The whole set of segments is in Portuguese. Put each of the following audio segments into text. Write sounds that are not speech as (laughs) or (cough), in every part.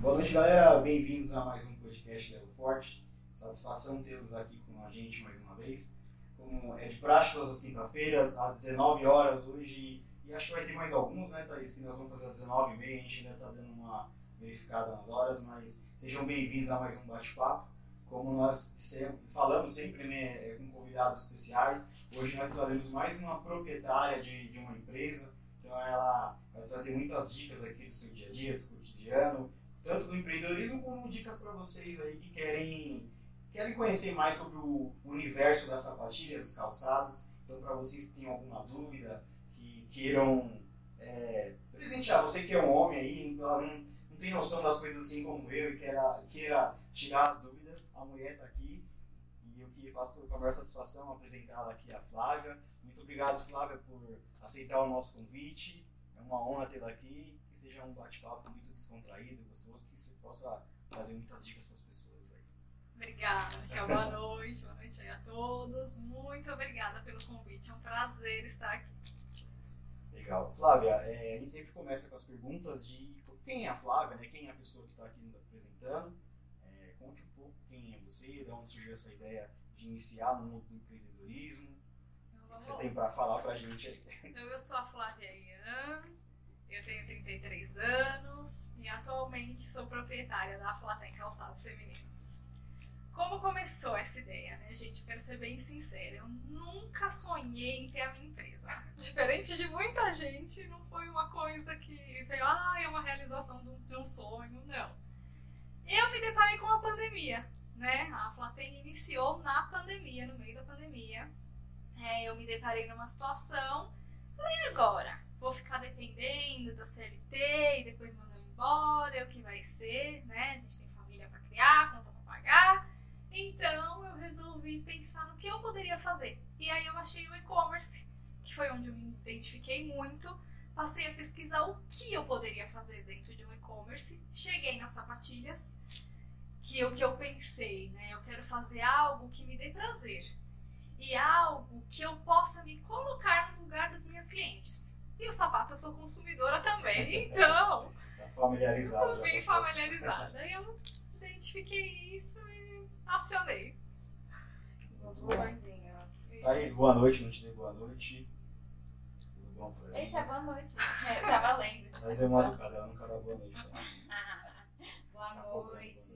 Boa noite, galera. Bem-vindos a mais um podcast Lego Forte. Satisfação tê-los aqui com a gente mais uma vez. Como é de praxe todas as quinta-feiras, às 19 horas hoje. E acho que vai ter mais alguns, né, Thaís? Que nós vamos fazer às 19h30. A gente ainda está dando uma verificada nas horas, mas sejam bem-vindos a mais um bate-papo. Como nós falamos sempre, né, com convidados especiais, hoje nós trazemos mais uma proprietária de, de uma empresa. Então ela vai trazer muitas dicas aqui do seu dia a dia, do seu cotidiano, tanto do empreendedorismo como dicas para vocês aí que querem querem conhecer mais sobre o universo das sapatilhas, dos calçados. Então, para vocês que têm alguma dúvida, que queiram é, presentear, você que é um homem aí, não, não tem noção das coisas assim como eu e queira, queira tirar as dúvidas, a mulher está aqui e eu que faço com a maior satisfação apresentá-la aqui a Flávia. Muito obrigado, Flávia, por aceitar o nosso convite. É uma honra tê-la aqui seja um bate-papo muito descontraído, gostoso, que você possa trazer muitas dicas para as pessoas aí. Obrigada, (laughs) Michel. Boa noite, boa noite a todos. Muito obrigada pelo convite, é um prazer estar aqui. Legal. Flávia, é, a gente sempre começa com as perguntas de quem é a Flávia, né? quem é a pessoa que está aqui nos apresentando. É, conte um pouco quem é você, de onde surgiu essa ideia de iniciar no mundo do empreendedorismo. Então, o que você tem para falar para a gente aí? Então, eu sou a Flávia Ian, eu tenho 33 anos e atualmente sou proprietária da Flatem Calçados Femininos. Como começou essa ideia, né, gente? Quero ser bem sincera. Eu nunca sonhei em ter a minha empresa. (laughs) Diferente de muita gente, não foi uma coisa que veio, ah, é uma realização de um sonho. Não. Eu me deparei com a pandemia, né? A Flatem iniciou na pandemia, no meio da pandemia. É, eu me deparei numa situação, falei, agora? Vou ficar dependendo da CLT e depois mandando embora, o que vai ser, né? A gente tem família para criar, conta para pagar. Então eu resolvi pensar no que eu poderia fazer. E aí eu achei o e-commerce, que foi onde eu me identifiquei muito. Passei a pesquisar o que eu poderia fazer dentro de um e-commerce. Cheguei nas sapatilhas, que é o que eu pensei, né? Eu quero fazer algo que me dê prazer. E algo que eu possa me colocar no lugar das minhas clientes. E o sapato eu sou consumidora também, então. Tá familiarizada. Tô bem familiarizada. E eu identifiquei isso e acionei. Luarzinhas. Thaís, boa noite, não te dei boa noite. Tudo bom por aí? Eita, boa noite. É, tá valendo. Mas é uma educada, ela nunca dá boa noite. boa noite.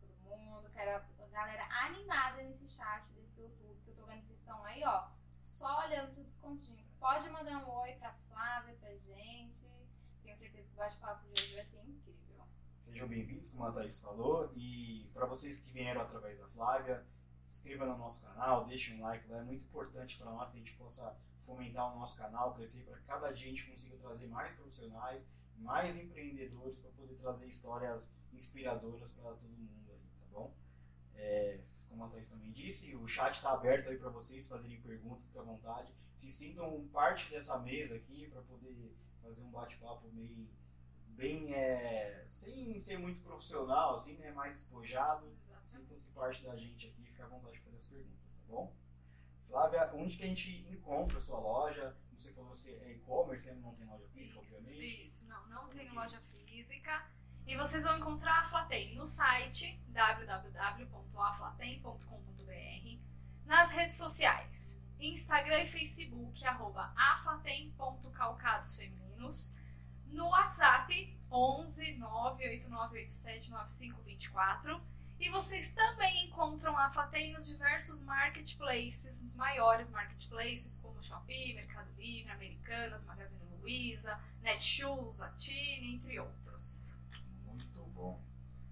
Tudo bom todo mundo? Quero a galera animada nesse chat desse YouTube, que eu tô vendo vocês estão aí, ó. Só olhando tudo escondidinho pode mandar um oi pra Flávia, pra gente. Tenho certeza que o bate-papo de hoje vai ser incrível. Sejam bem-vindos, como a Thaís falou. E para vocês que vieram através da Flávia, se inscreva no nosso canal, deixe um like, é muito importante para nós que a gente possa fomentar o nosso canal, crescer, para cada dia a gente consiga trazer mais profissionais, mais empreendedores, para poder trazer histórias inspiradoras para todo mundo aí, tá bom? É, como a Thaís também disse, o chat está aberto aí para vocês fazerem perguntas, fique à vontade se sintam parte dessa mesa aqui para poder fazer um bate-papo meio bem é, sem ser muito profissional, assim, né, mais despojado. Sintam-se parte da gente aqui, fique à vontade de fazer as perguntas, tá bom? Flávia, onde que a gente encontra a sua loja? Como você falou, você é e-commerce, não tem loja física, isso, obviamente. Isso, não, não tem loja física. E vocês vão encontrar a Flatem no site www.aflatem.com.br, nas redes sociais, Instagram e Facebook, arroba aflatem.calcadosfemininos. No WhatsApp, 11 98987 9524. E vocês também encontram a Aflatem nos diversos marketplaces, nos maiores marketplaces, como Shopee, Mercado Livre, Americanas, Magazine Luiza, Netshoes, Atine, entre outros.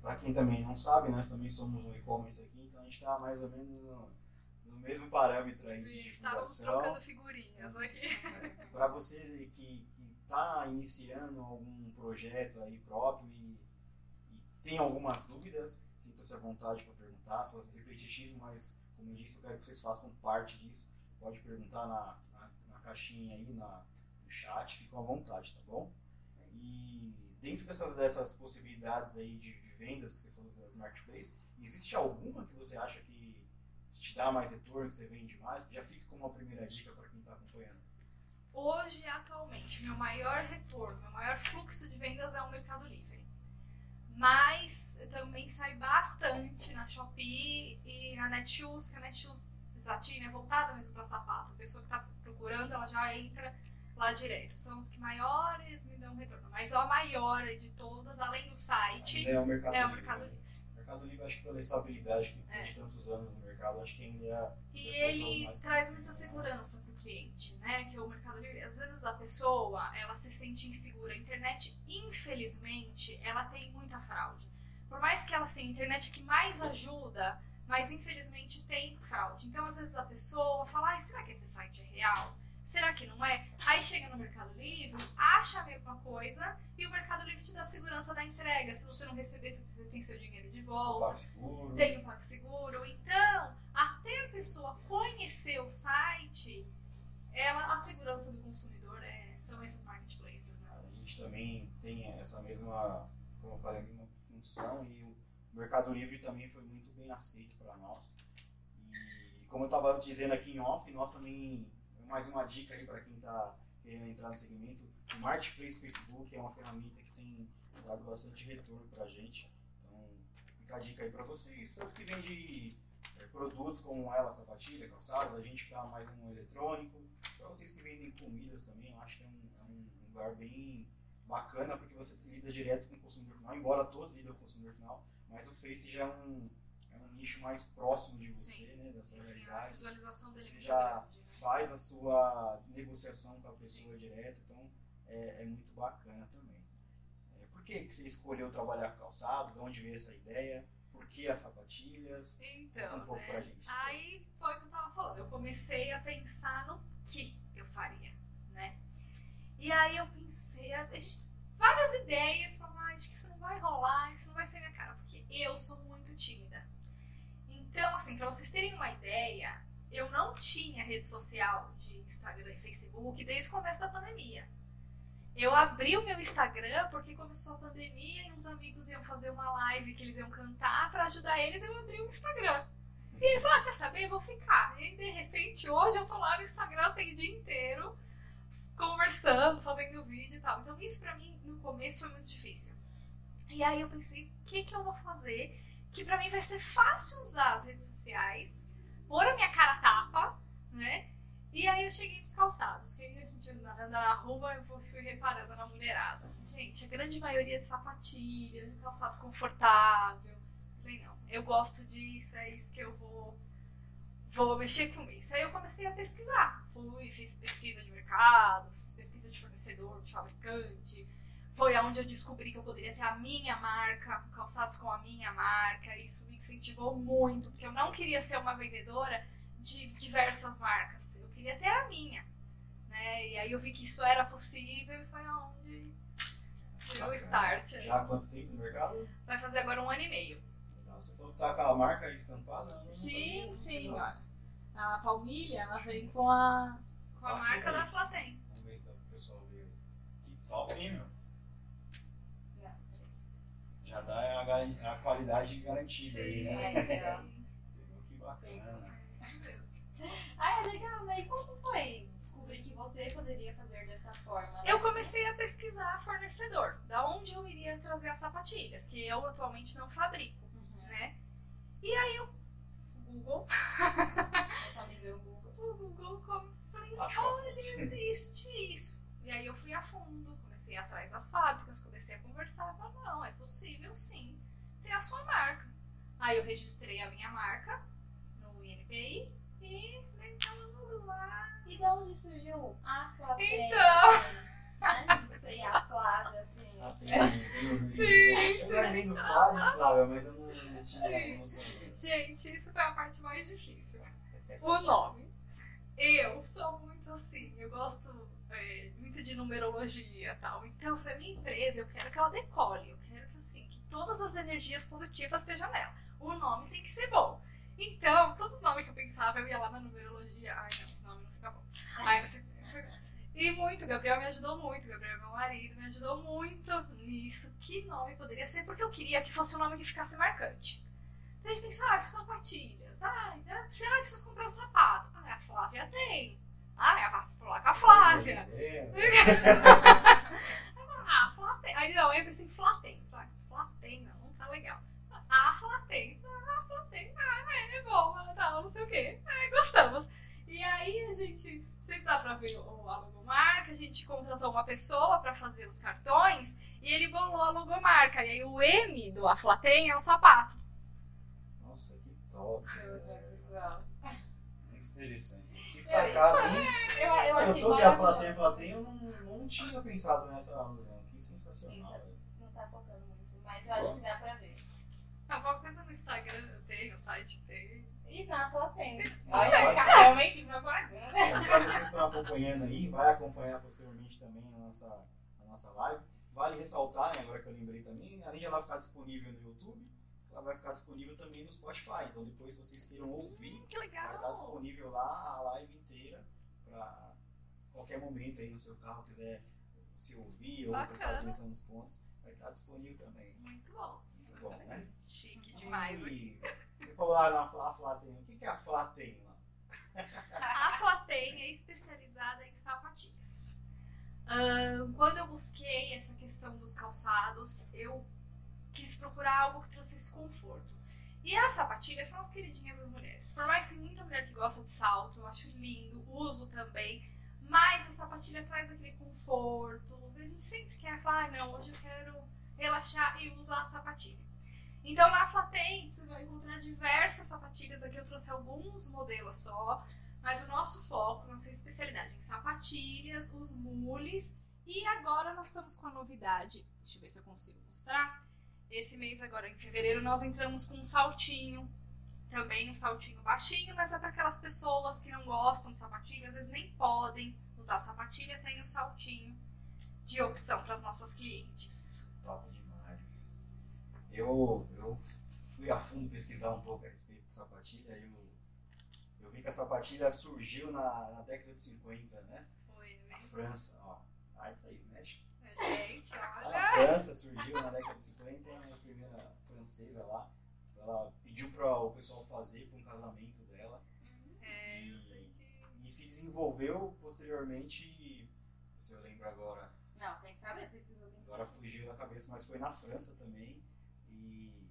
Para quem também não sabe, nós também somos um e-commerce aqui, então a gente está mais ou menos mesmo parâmetro aí de Estávamos trocando figurinhas aqui. (laughs) É, Para você que está iniciando algum projeto aí próprio e, e tem algumas dúvidas, sinta-se à vontade para perguntar, só repetitivo, mas como eu disse, eu quero que vocês façam parte disso. Pode perguntar na, na, na caixinha aí, na, no chat, ficam à vontade, tá bom? E dentro dessas, dessas possibilidades aí de, de vendas que você falou das marketplace, existe alguma que você acha que te dá mais retorno, você vende mais, já fica como uma primeira dica para quem está acompanhando. Hoje, atualmente, meu maior retorno, meu maior fluxo de vendas é o Mercado Livre. Mas eu também saio bastante na Shopee e na Netshoes, que a Netshoes é voltada mesmo para sapato. A pessoa que está procurando, ela já entra lá direto. São os que maiores me dão retorno. Mas a maior de todas, além do site, é o Mercado é o Livre, Mercado né? Livre. O Mercado Livre, acho que pela estabilidade que tem É. de tantos anos no mercado, acho que ainda é. E ele mais- traz muita segurança pro cliente, né? Que o Mercado Livre, às vezes a pessoa, ela se sente insegura. A internet, infelizmente, ela tem muita fraude. Por mais que ela seja a internet que mais ajuda, mas infelizmente tem fraude. Então, às vezes a pessoa fala, será que esse site é real? Será que não é? Aí chega no Mercado Livre, acha a mesma coisa e o Mercado Livre te dá segurança da entrega. Se você não receber, você tem seu dinheiro de volta PagSeguro. tem o PagSeguro. Então, até a pessoa conhecer o site, ela, a segurança do consumidor é, são esses marketplaces, né? A gente também tem essa mesma, como eu falei, a mesma função e o Mercado Livre também foi muito bem aceito para nós. E como eu estava dizendo aqui em off, nós também, mais uma dica aí para quem está querendo entrar no segmento, o Marketplace Facebook é uma ferramenta que tem dado bastante retorno para a gente. Então, fica a dica aí para vocês. Tanto que vende é, produtos como ela, sapatilha, calçados, a gente que está mais no eletrônico, para vocês que vendem comidas também, eu acho que é um, é um lugar bem bacana porque você lida direto com o consumidor final, embora todos lidam com o consumidor final, mas o Face já é um, é um nicho mais próximo de você, Sim. né, da sua Tem a realidade. visualização dele Você já grande? Faz a sua negociação com a pessoa direto, então é, é muito bacana também. É, por que, que você escolheu trabalhar com calçados? De onde veio essa ideia? Por que as sapatilhas? Então, um né? gente. Aí foi o que eu tava falando. Eu comecei a pensar no que eu faria, né? E aí eu pensei, a gente várias ideias, falava, ah, acho que isso não vai rolar, isso não vai ser minha cara, porque eu sou muito tímida. Então, assim, pra vocês terem uma ideia, eu não tinha rede social de Instagram e Facebook desde o começo da pandemia. Eu abri o meu Instagram porque começou a pandemia e uns amigos iam fazer uma live que eles iam cantar pra ajudar eles, eu abri o Instagram. E ele falou, ah, quer saber? Vou ficar. E aí, de repente, hoje eu tô lá no Instagram tem o dia inteiro, conversando, fazendo vídeo e tal. Então, isso pra mim, no começo, foi muito difícil. E aí eu pensei, o que que eu vou fazer que pra mim vai ser fácil usar as redes sociais, pôr a minha cara tapa, né? E aí eu cheguei nos calçados. Que a gente anda anda na rua, eu fui- fui reparando na mulherada. Gente, a grande maioria de sapatilha, de calçado confortável. Falei, não, eu gosto disso, é isso que eu vou, vou mexer com isso. Aí eu comecei a pesquisar. Fui, fiz pesquisa de mercado, fiz pesquisa de fornecedor, de fabricante. Foi onde eu descobri que eu poderia ter a minha marca, calçados com a minha marca. Isso me incentivou muito, porque eu não queria ser uma vendedora de diversas marcas. Eu queria ter a minha. Né? E aí eu vi que isso era possível e foi onde deu o start. Já há quanto tempo no mercado? Vai fazer agora um ano e meio. Legal. Você falou que tá com a marca estampada? Eu não Sim, sabia. sim. Ó. A palmilha, ela vem com a, com a Ah, marca da. Flatem. Vamos ver se pro pessoal ver. Que top, hein, meu? Já dá a, a qualidade garantida né? Sim. Que bacana. Isso (laughs) mesmo. Ah, é legal, né? E como foi descobrir que você poderia fazer dessa forma? né? Eu comecei a pesquisar fornecedor, da onde eu iria trazer as sapatilhas, que eu atualmente não fabrico, Uhum. né? E aí eu, Google, (laughs) Só me deu o Google. o Google, como, falei, olha, existe isso. E aí eu fui a fundo, comecei a ir atrás das fábricas, comecei a conversar, falei, não, é possível sim ter a sua marca. Aí eu registrei a minha marca no INPI e falei, então vamos lá. E de onde surgiu a Flávia? Então. Né? Não sei, a Flávia, assim. O- Sim, Eu sim. lembrei do Flávio, Flávia, mas eu não, não tinha Sim. noção disso. Gente, isso foi a parte mais difícil. O nome. Eu sou muito assim, eu gosto é, muito de numerologia tal. Então, pra minha empresa, eu quero que ela decole. Eu quero que, assim, que todas as energias positivas estejam nela. O nome tem que ser bom. Então, todos os nomes que eu pensava, eu ia lá na numerologia. Ai, não, esse nome não fica bom. Ai, sei. E muito, o Gabriel me ajudou muito, o Gabriel, meu marido, me ajudou muito nisso. Que nome poderia ser? Porque eu queria que fosse um nome que ficasse marcante. Daí a gente pensou, ah, sapatilhas. Ah, você ah, precisa comprar um sapato. Ah, a Flávia tem. Ah, é a Flá- com a Flávia. É, (laughs) Ah, Flá tem. Aí não, aí eu pensei, Flá tem. Flá, Flá tem, não. legal. A Flatem, a Flatem, ah, é boa, tal, não sei o quê. É, gostamos. E aí a gente, não sei se dá pra ver o, a logomarca, a gente contratou uma pessoa pra fazer os cartões e ele bolou a logomarca. E aí o M do Aflatem é o sapato. Nossa, que top. Eu, Muito interessante. Que sacada, hein? eu, eu Se eu achei tô vendo a. Flatem, Flatem, eu não, não tinha pensado nessa alusão. Que sensacional. velho. Não tá focando muito, mas eu acho que dá pra ver. Ah, qualquer coisa no Instagram eu tenho, no site tem. E na foto tem. (laughs) Olha, realmente propaganda. Então, Para vocês que estão acompanhando aí, vai acompanhar posteriormente também a nossa, a nossa live. Vale ressaltar, né, agora que eu lembrei também, além de ela ficar disponível no YouTube, ela vai ficar disponível também no Spotify. Então depois, vocês queiram ouvir, Que vai estar disponível lá a live inteira para qualquer momento aí no seu carro quiser se ouvir ou Bacana. prestar atenção nos pontos, vai estar disponível também. Muito bom. Muito bom, né? Chique demais. E você falou lá na Flatem. O que, é a Flatem lá? (laughs) A Flatem é especializada em sapatilhas. Quando eu busquei essa questão dos calçados, eu quis procurar algo que trouxesse conforto. E as sapatilhas são as queridinhas das mulheres. Por mais que tem muita mulher que gosta de salto, eu acho lindo, uso também. Mas a sapatilha traz aquele conforto. A gente sempre quer falar, ah, não, hoje eu quero relaxar e usar a sapatilha. Então na Flatem você vai encontrar diversas sapatilhas. Aqui eu trouxe alguns modelos só. Mas o nosso foco, nossa especialidade em sapatilhas, os mules. E agora nós estamos com a novidade. Deixa eu ver se eu consigo mostrar. Esse mês agora, em fevereiro, nós entramos com um saltinho. Também um saltinho baixinho, mas é para aquelas pessoas que não gostam de sapatilha, às vezes nem podem usar sapatilha, tem o saltinho de opção para as nossas clientes. Top demais. Eu, eu fui a fundo pesquisar um pouco a respeito de sapatilha e eu, eu vi que a sapatilha surgiu na, na década de 50, né? Foi, Na né? França, ó. Ai, Thaís, mexe. Gente, A olha. França surgiu na década de 50, a primeira francesa lá. Ela pediu para o pessoal fazer para um casamento dela. É, eu sei que. E se desenvolveu posteriormente, se eu lembro agora, Não, tem que saber, precisa bem. agora fugiu da cabeça, mas foi na França também. E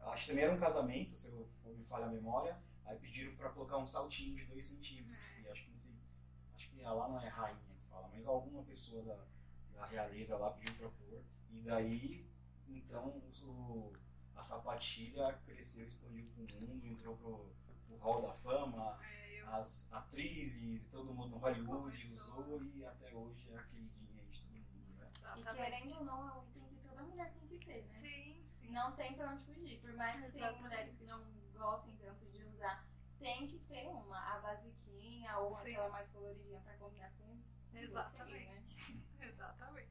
acho que também era um casamento, se eu for me falha a memória. Aí pediram para colocar um saltinho de 2 centímetros. Que acho que não sei, acho que lá não é rainha que fala, mas alguma pessoa da, da realeza lá pediu para pôr. E daí, então, o, a sapatilha cresceu, expandiu para o mundo, entrou pro, pro hall da fama. É, eu As atrizes, todo mundo no Hollywood Começou. usou e até hoje é a queridinha aí de todo mundo, né? E exatamente. querendo ou não, é um item que toda mulher tem que ter, né? Sim, sim. Não tem pra onde fugir. Por mais que tenha mulheres que não gostem tanto de usar, tem que ter uma. A basiquinha ou Sim. aquela mais coloridinha pra combinar com Exatamente. Exatamente.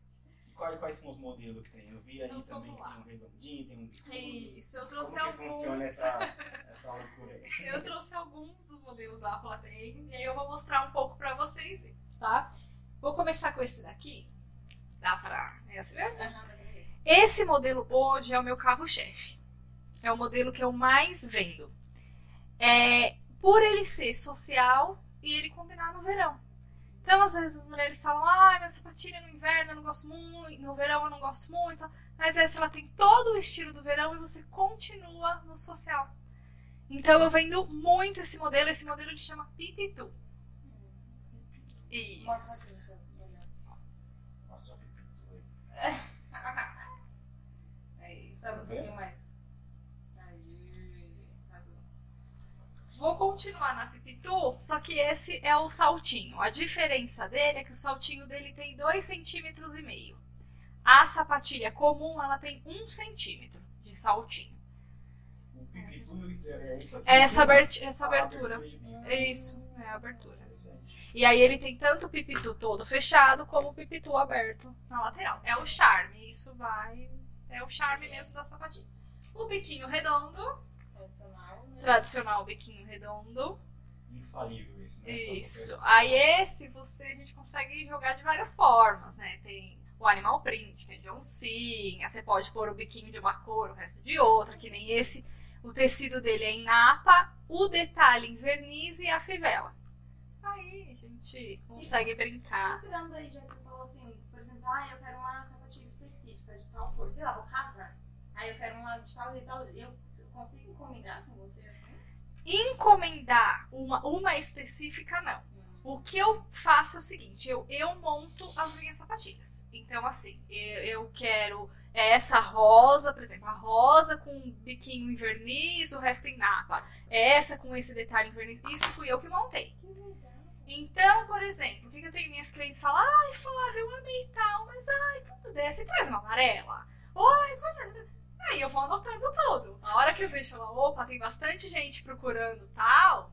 E quais, quais são os modelos que tem? Eu vi ali Então, também que lá. tem um redondinho, tem um bicudo. Isso, eu Como trouxe que alguns. funciona essa, essa loucura aí? (laughs) Eu trouxe alguns dos modelos da Platen e aí eu vou mostrar um pouco pra vocês, tá? Vou começar com esse daqui. Dá pra. É assim mesmo? Esse modelo hoje é o meu carro-chefe. É o modelo que eu mais vendo. É, por ele ser social e ele combinar no verão. Então, às vezes, as mulheres falam: ah, minha sapatilha no inverno eu não gosto muito, no verão eu não gosto muito. Mas essa ela tem todo o estilo do verão e você continua no social. Então, eu vendo muito esse modelo. Esse modelo ele chama Pipitu. Isso. Mostra que pintura aí. (laughs) Aí, sobe um pouquinho mais. Aí, arrasou. Vou continuar na Pipitu, só que esse é o saltinho. A diferença dele é que o saltinho dele tem 2,5 centímetros e meio. A sapatilha comum, ela tem 1 um centímetro de saltinho. Pipitu é aqui. É essa, abert- essa abertura. bico. Isso, é a abertura. E aí ele tem tanto o pipitu todo fechado, como o pipitu aberto na lateral. É o charme, isso vai... É o charme mesmo da sapatilha. O biquinho redondo, Tradicional, biquinho redondo. Infalível esse, né? Isso. Aí esse você a gente consegue jogar de várias formas, né? Tem o animal print, que é de oncinha, você pode pôr o biquinho de uma cor, o resto de outra, que nem esse. O tecido dele é em napa, o detalhe em verniz e a fivela. Aí a gente consegue brincar. Entrando aí, já você falou assim, por exemplo, ah, eu quero uma sapatilha específica de tal cor. Sei lá, vou casar. Aí eu quero uma de tal e tal. Eu consigo encomendar com você? Encomendar uma, uma específica, não. O que eu faço é o seguinte, eu, eu monto as minhas sapatilhas. Então, assim, eu, eu quero essa rosa, por exemplo, a rosa com um biquinho em verniz, o resto em napa. Essa com esse detalhe em verniz. Isso fui eu que montei. Então, por exemplo, o que, eu tenho minhas clientes falam? Ai, Flávia, eu amei tal, mas ai, quando você traz uma amarela? Ai, quando Aí eu vou anotando tudo. A hora que eu vejo, falar, opa, tem bastante gente procurando tal,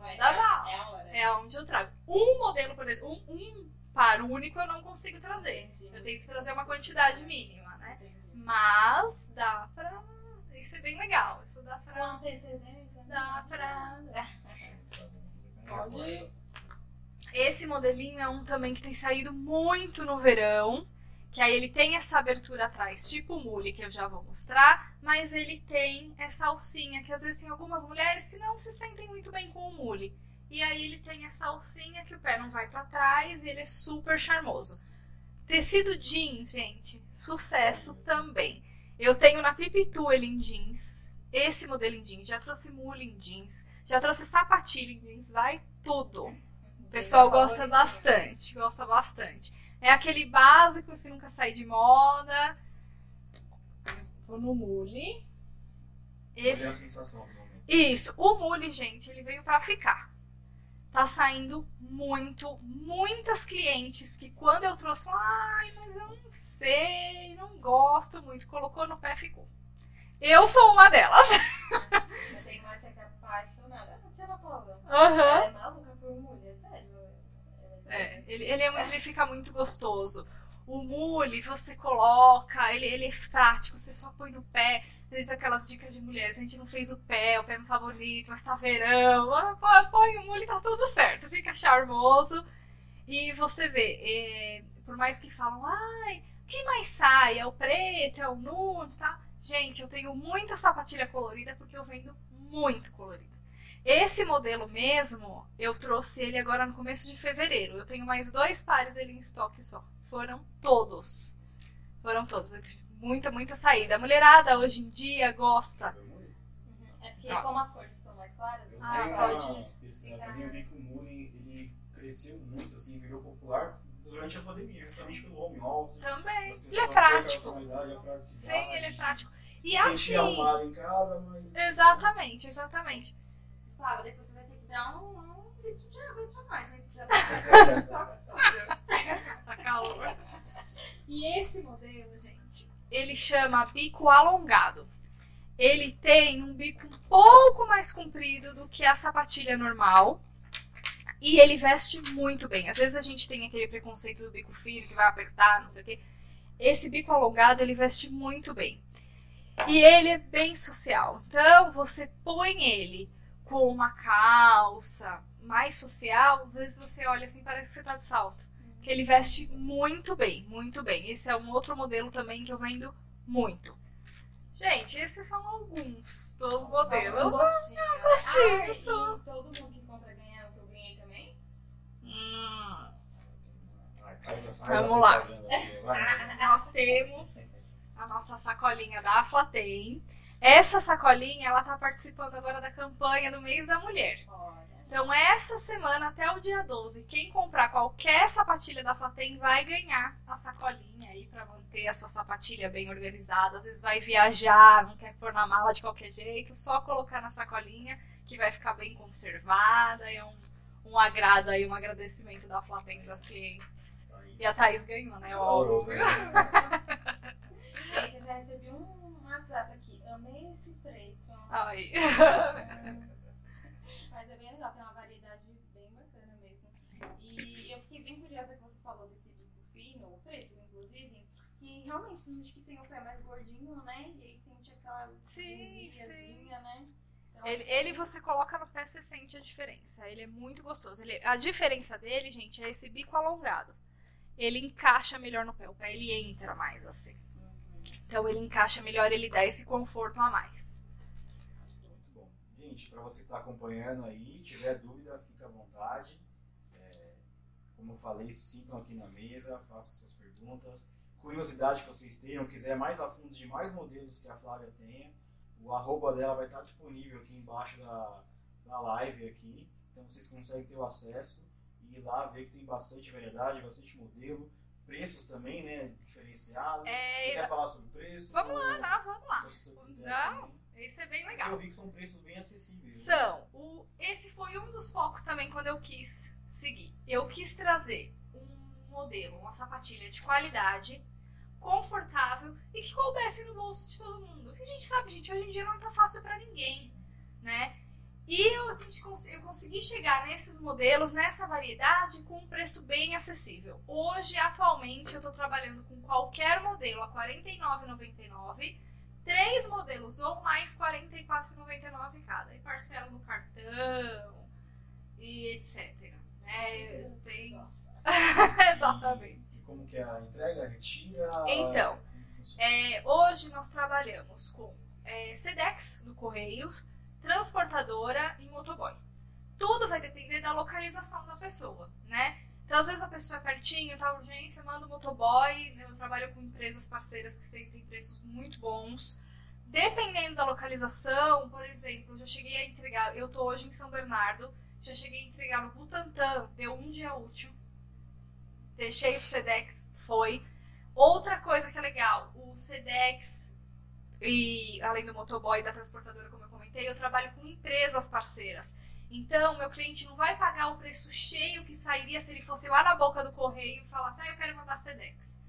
É, Dá bala. é a hora. é onde eu trago. Um modelo, por exemplo, um, um par único eu não consigo trazer. Entendi. Eu tenho que trazer uma quantidade mínima, né? Entendi. Mas dá pra. Isso é bem legal. Isso dá Com pra. antecedência. né? Dá pra. Olha. Esse modelinho é um também que tem saído muito no verão. Que aí ele tem essa abertura atrás, tipo o mule, que eu já vou mostrar, mas ele tem essa alcinha, que às vezes tem algumas mulheres que não se sentem muito bem com o mule. E aí ele tem essa alcinha que o pé não vai pra trás e ele é super charmoso. Tecido jeans, gente, sucesso também. Eu tenho na Pipitu ele em jeans, esse modelo em jeans, já trouxe mule em jeans, já trouxe sapatilha em jeans, vai tudo. O pessoal gosta bastante, gosta bastante. É aquele básico, que nunca sai de moda. Vou no mule. Esse... Esse, a sensação do momento. isso, o mule, gente, ele veio pra ficar. Tá saindo muito, muitas clientes que quando eu trouxe, falaram, ai, mas eu não sei, não gosto muito. Colocou no pé, ficou. Eu sou uma delas. Eu tenho uma tia que é apaixonada. Ah, tia Ana Paula. Aham. Ela é maluca. É, ele, ele, é ele fica muito gostoso. O mule, você coloca, ele, ele é prático, você só põe no pé. Diz aquelas dicas de mulheres, a gente não fez o pé, o pé não tá bonito, mas tá verão. Ah, Põe o mule, tá tudo certo, fica charmoso. E você vê, é, por mais que falam, ai, o que mais sai? É o preto, é o nude, tá? Gente, eu tenho muita sapatilha colorida porque eu vendo muito colorido. Esse modelo mesmo, eu trouxe ele agora no começo de fevereiro. Eu tenho mais dois pares ele em estoque só. Foram todos. Foram todos. Eu tive muita, muita saída. A mulherada hoje em dia gosta. É porque Ó. como as cores são mais claras, Eu Ah, tenho pode. uma pesquisa também, eu vi que o Mule ele cresceu muito, assim, virou popular durante a pandemia, justamente pelo home office. Também. Ele é prático. praticidade. Sim, ele é prático. E Se assim. arrumado em casa, mas... Exatamente, exatamente. Fábio, depois você vai ter que dar um, um litro de água aí pra nós, hein? Precisa (laughs) botar só. Tá calor. E esse modelo, gente, ele chama bico alongado. Ele tem um bico um pouco mais comprido do que a sapatilha normal. E ele veste muito bem. Às vezes a gente tem aquele preconceito do bico fino que vai apertar, não sei o quê. Esse bico alongado, ele veste muito bem. E ele é bem social. Então, você põe ele com uma calça mais social, às vezes você olha assim, parece que você tá de salto. Que ele veste muito bem, muito bem. Esse é um outro modelo também que eu vendo muito. Gente, esses são alguns dos modelos. Um gostinho. gostinho, Ah, só. todo mundo que compra ganha o que eu ganhei também? Hum, Vai, faz a- faz Vamos lá. nós temos a nossa sacolinha da Aflatem. Essa sacolinha, ela tá participando agora da campanha do mês da mulher. Olha. Então, essa semana até o dia 12, quem comprar qualquer sapatilha da Flatem vai ganhar a sacolinha aí pra manter a sua sapatilha bem organizada. Às vezes vai viajar, não quer pôr na mala de qualquer jeito, só colocar na sacolinha que vai ficar bem conservada. É um, um agrado aí, um agradecimento da Flatem pras clientes. Aí. E a Thaís ganhou, né? Estourou, Óbvio. né? (laughs) Gente, eu já recebi um WhatsApp aqui. Amei esse preto. Ai. (laughs) Mas é bem legal, tem uma variedade bem bacana mesmo. E eu fiquei bem curiosa que você falou desse bico fino, o preto, inclusive, que realmente tem gente que tem o pé mais gordinho, né? E aí sente aquela Sim, né? Então, Ele, ele você coloca no pé, você sente a diferença. Ele é muito gostoso. Ele- a diferença dele, gente, é esse bico alongado. Ele encaixa melhor no pé. O pé ele entra mais assim. Uhum. Então ele encaixa melhor, ele dá esse conforto a mais. Gente, para você que está acompanhando aí, tiver dúvida, fica à vontade. É, como eu falei, sintam aqui na mesa, façam suas perguntas. curiosidade que vocês tenham, quiser mais a fundo de mais modelos que a Flávia tenha, o arroba dela vai estar disponível aqui embaixo da, da live aqui. Então vocês conseguem ter o acesso e ir lá ver que tem bastante variedade, bastante modelo. Preços também, né? Diferenciados. É, Você quer falar sobre preço? Vamos Ou- lá, não, vamos lá. Não? Isso é bem legal. Eu vi que são preços bem acessíveis. né? São. O, esse foi um dos focos também quando eu quis seguir. Eu quis trazer um modelo, uma sapatilha de qualidade, confortável e que coubesse no bolso de todo mundo. Porque a gente sabe, gente, hoje em dia não tá fácil pra ninguém, né? E eu, a gente eu consegui chegar nesses modelos, nessa variedade, com um preço bem acessível. Hoje, atualmente, eu tô trabalhando com qualquer modelo a R$ 49,99 três modelos ou mais, R$ 44,99 cada. E parcela no cartão e etc. Né? Tem... (laughs) Exatamente. Como que é a entrega? Retira? Então? É, hoje nós trabalhamos com é, Sedex no Correios, transportadora e motoboy. Tudo vai depender da localização da pessoa, né? Então, às vezes a pessoa é pertinho, tá urgência, manda o motoboy. Eu trabalho com empresas parceiras que sempre têm preços muito bons. Dependendo da localização, por exemplo, eu já cheguei a entregar, eu tô hoje em São Bernardo, já cheguei a entregar no Butantã, deu um dia útil. Deixei o Sedex, foi. Outra coisa que é legal, o Sedex e além do motoboy e da transportadora, como eu comentei, eu trabalho com empresas parceiras. Então, meu cliente não vai pagar o preço cheio que sairia se ele fosse lá na boca do correio e falasse, ah, eu quero mandar Sedex.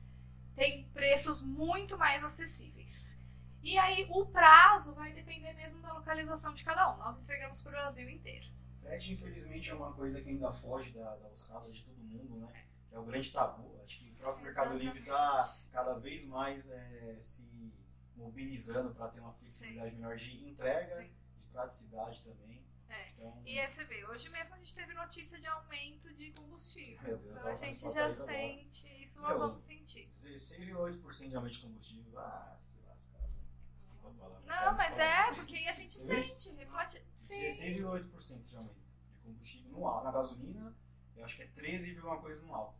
Tem preços muito mais acessíveis. E aí, o prazo vai depender mesmo da localização de cada um. Nós entregamos para o Brasil inteiro. Frete, infelizmente, é uma coisa que ainda foge da, da alçada de todo mundo, né? É o grande tabu. Acho que o próprio Mercado Livre está cada vez mais é, se mobilizando para ter uma flexibilidade melhor de entrega, Sim. de praticidade também. É. Então, E aí você vê, hoje mesmo a gente teve notícia de aumento de combustível. Deus, Então a gente já agora. sente, isso nós Meu, vamos sentir. 16,8% de aumento de combustível. Ah, sei lá, os caras. Desculpa a palavra. Não, mas é, porque aí a gente sente, reflete. Sim. 16,8% de aumento de combustível no álcool. Na gasolina, eu acho que é 13, e alguma coisa no álcool.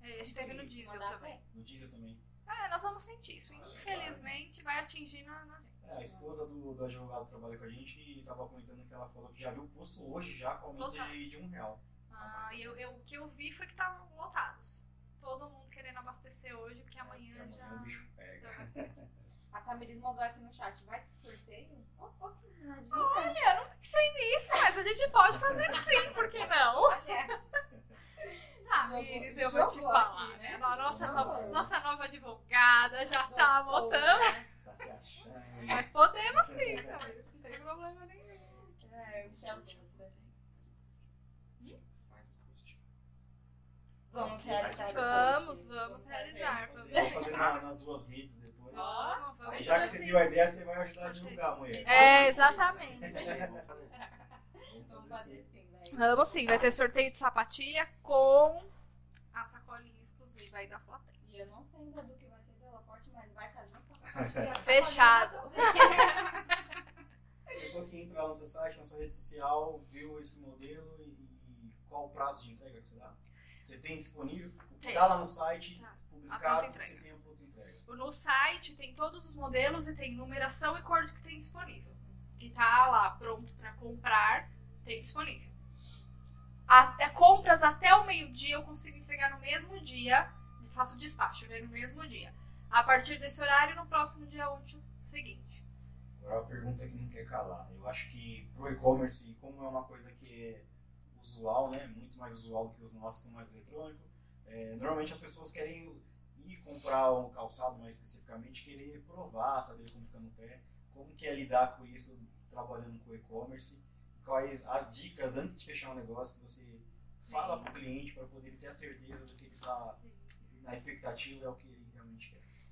É, a gente teve no diesel também. No diesel também. É, nós vamos sentir isso. Infelizmente vai atingir na, na. É, a esposa do, do advogado trabalha com a gente e tava comentando que ela falou que já viu o posto hoje já com aumento de, de um real. Ah, e eu, eu- o que eu vi foi que estavam lotados. Todo mundo querendo abastecer hoje, porque amanhã Amanhã já. o bicho pega. (laughs) A Tamiris mandou aqui no chat, vai ter sorteio? Que danadinha. Olha, eu não pensei nisso, mas a gente pode fazer sim, por que não? Olha, (laughs) Tá, eu vou te falar, aqui, né? né? A Nossa, nova, nossa nova advogada já tá botou, Mas podemos sim, Tamiris, não tem problema nenhum. É, o Michel post. Vamos realizar. Vamos, vamos realizar. Vamos fazer na- nas duas redes depois. Vamos, já que você deu a ideia, você vai ajudar a divulgar amanhã. É, exatamente. (laughs) Vamos fazer. Vamos sim. Vamos vai ter sorteio de sapatilha com a sacolinha exclusiva aí da plateia. E eu não sei ainda do que vai mas vai estar junto com essa sapatilha. Fechado. (laughs) A pessoa que entra lá no seu site, na sua rede social, viu esse modelo e, e qual o prazo de entrega que você dá? Você tem disponível? O que está lá no site, Tá. Publicado, você tem a pronta entrega. No site tem todos os modelos e tem numeração e cor que tem disponível. Que tá lá pronto para comprar, tem disponível. Até compras até o meio-dia eu consigo entregar no mesmo dia, faço o despacho, né, no mesmo dia. A partir desse horário, no próximo dia útil seguinte. Agora a pergunta que não quer calar. Eu acho que pro e-commerce, como é uma coisa que é usual, né, muito mais usual do que os nossos que são mais eletrônico, é, normalmente as pessoas querem ir comprar um calçado mais especificamente, querer provar, saber como fica no pé, como que é lidar com isso trabalhando com e-commerce, quais as dicas antes de fechar um negócio que você fala pro cliente para poder ter a certeza do que ele está na expectativa é o que.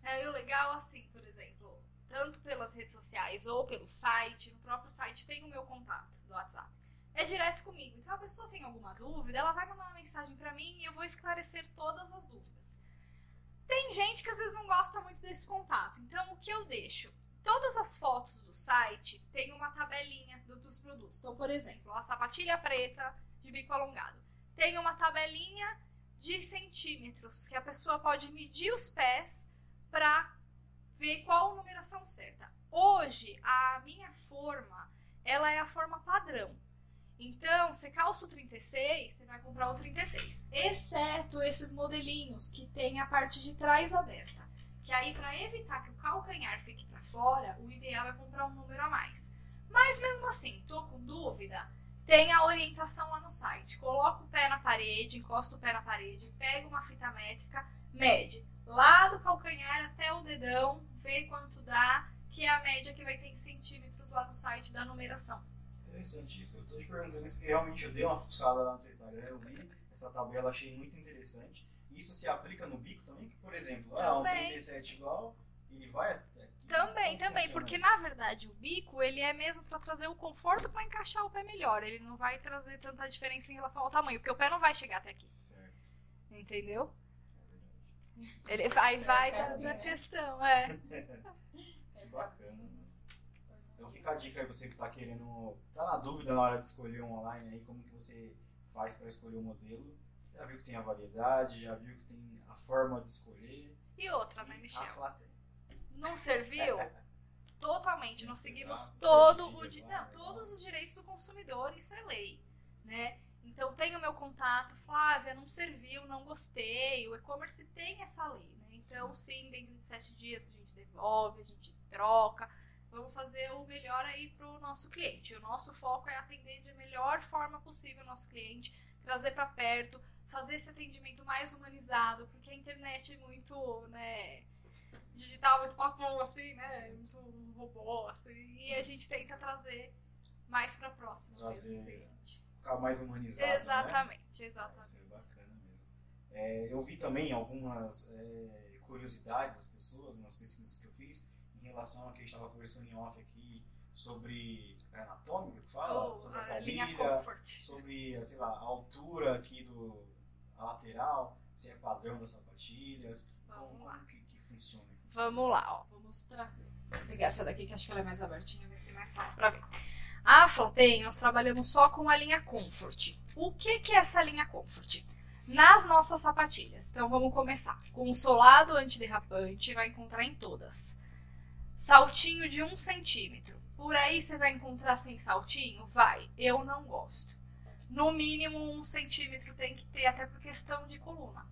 É, e o legal, assim, por exemplo, tanto pelas redes sociais ou pelo site, no próprio site tem o meu contato do WhatsApp. É direto comigo. Então, a pessoa tem alguma dúvida, ela vai mandar uma mensagem pra mim e eu vou esclarecer todas as dúvidas. Tem gente que às vezes não gosta muito desse contato. Então, o que eu deixo? Todas as fotos do site tem uma tabelinha dos, dos produtos. Então, por exemplo, a sapatilha preta de bico alongado. Tem uma tabelinha de centímetros que a pessoa pode medir os pés para ver qual a numeração certa. Hoje, a minha forma, ela é a forma padrão. Então, você calça o 36, você vai comprar o 36. Exceto esses modelinhos que tem a parte de trás aberta. Que aí, para evitar que o calcanhar fique para fora, o ideal é comprar um número a mais. Mas mesmo assim, tô com dúvida, tem a orientação lá no site. Coloca o pé na parede, encosta o pé na parede, pega uma fita métrica, mede lá do calcanhar até o dedão, vê quanto dá, que é a média que vai ter em centímetros lá no site da numeração. Interessante isso. Eu tô te perguntando isso porque realmente eu dei uma fuçada lá no seu Instagram, eu vi essa tabela, achei muito interessante. Isso se aplica no bico também? Que, por exemplo, ah, um Também. 37 igual, ele vai até. Também, também, porque na verdade o bico ele é mesmo para trazer o conforto para encaixar o pé melhor. Ele não vai trazer tanta diferença em relação ao tamanho, porque o pé não vai chegar até aqui, Certo, entendeu? É. Ele vai, vai da, assim, da né? questão, é. Que (laughs) bacana. né? Então fica a dica aí, você que tá querendo, tá na dúvida na hora de escolher um online aí, como que você faz para escolher o modelo. Já viu que tem a variedade, já viu que tem a forma de escolher. E outra, né, E Michel? A Flater. Não serviu? (laughs) Totalmente, nós seguimos Exato, todo o não, todos os direitos do consumidor, isso é lei, né? Então tem o meu contato, Flávia, não serviu, não gostei. O e-commerce tem essa lei, né? Então sim, dentro de sete dias a gente devolve, a gente troca. Vamos fazer o melhor aí para o nosso cliente. O nosso foco é atender de melhor forma possível o nosso cliente, trazer para perto, fazer esse atendimento mais humanizado, porque a internet é muito, né, digital, muito papum, assim, né, muito robô, assim, e a gente tenta trazer mais para próximo Trazer, mesmo cliente. Ficar mais humanizado. Né? Exatamente, Vai exatamente. ser bacana mesmo. É, eu vi também algumas é, curiosidades das pessoas nas pesquisas que eu fiz em relação a que a gente estava conversando em off aqui sobre é, anatômica, que fala, Ou sobre a a Comfort. sobre, sei lá, a altura aqui do a lateral, se é padrão das sapatilhas, Vamos como, lá. como que, que funciona. Vamos lá, ó. Vou mostrar. Vou pegar essa daqui que acho que ela é mais abertinha, vai ser mais fácil pra ver. A Flatem, nós trabalhamos só com a linha Comfort. O que, que é essa linha Comfort? Nas nossas sapatilhas. Então vamos começar. Com o solado antiderrapante, vai encontrar em todas. Saltinho de um centímetro. Por aí você vai encontrar sem saltinho? Vai. Eu não gosto. No mínimo um centímetro tem que ter, até por questão de coluna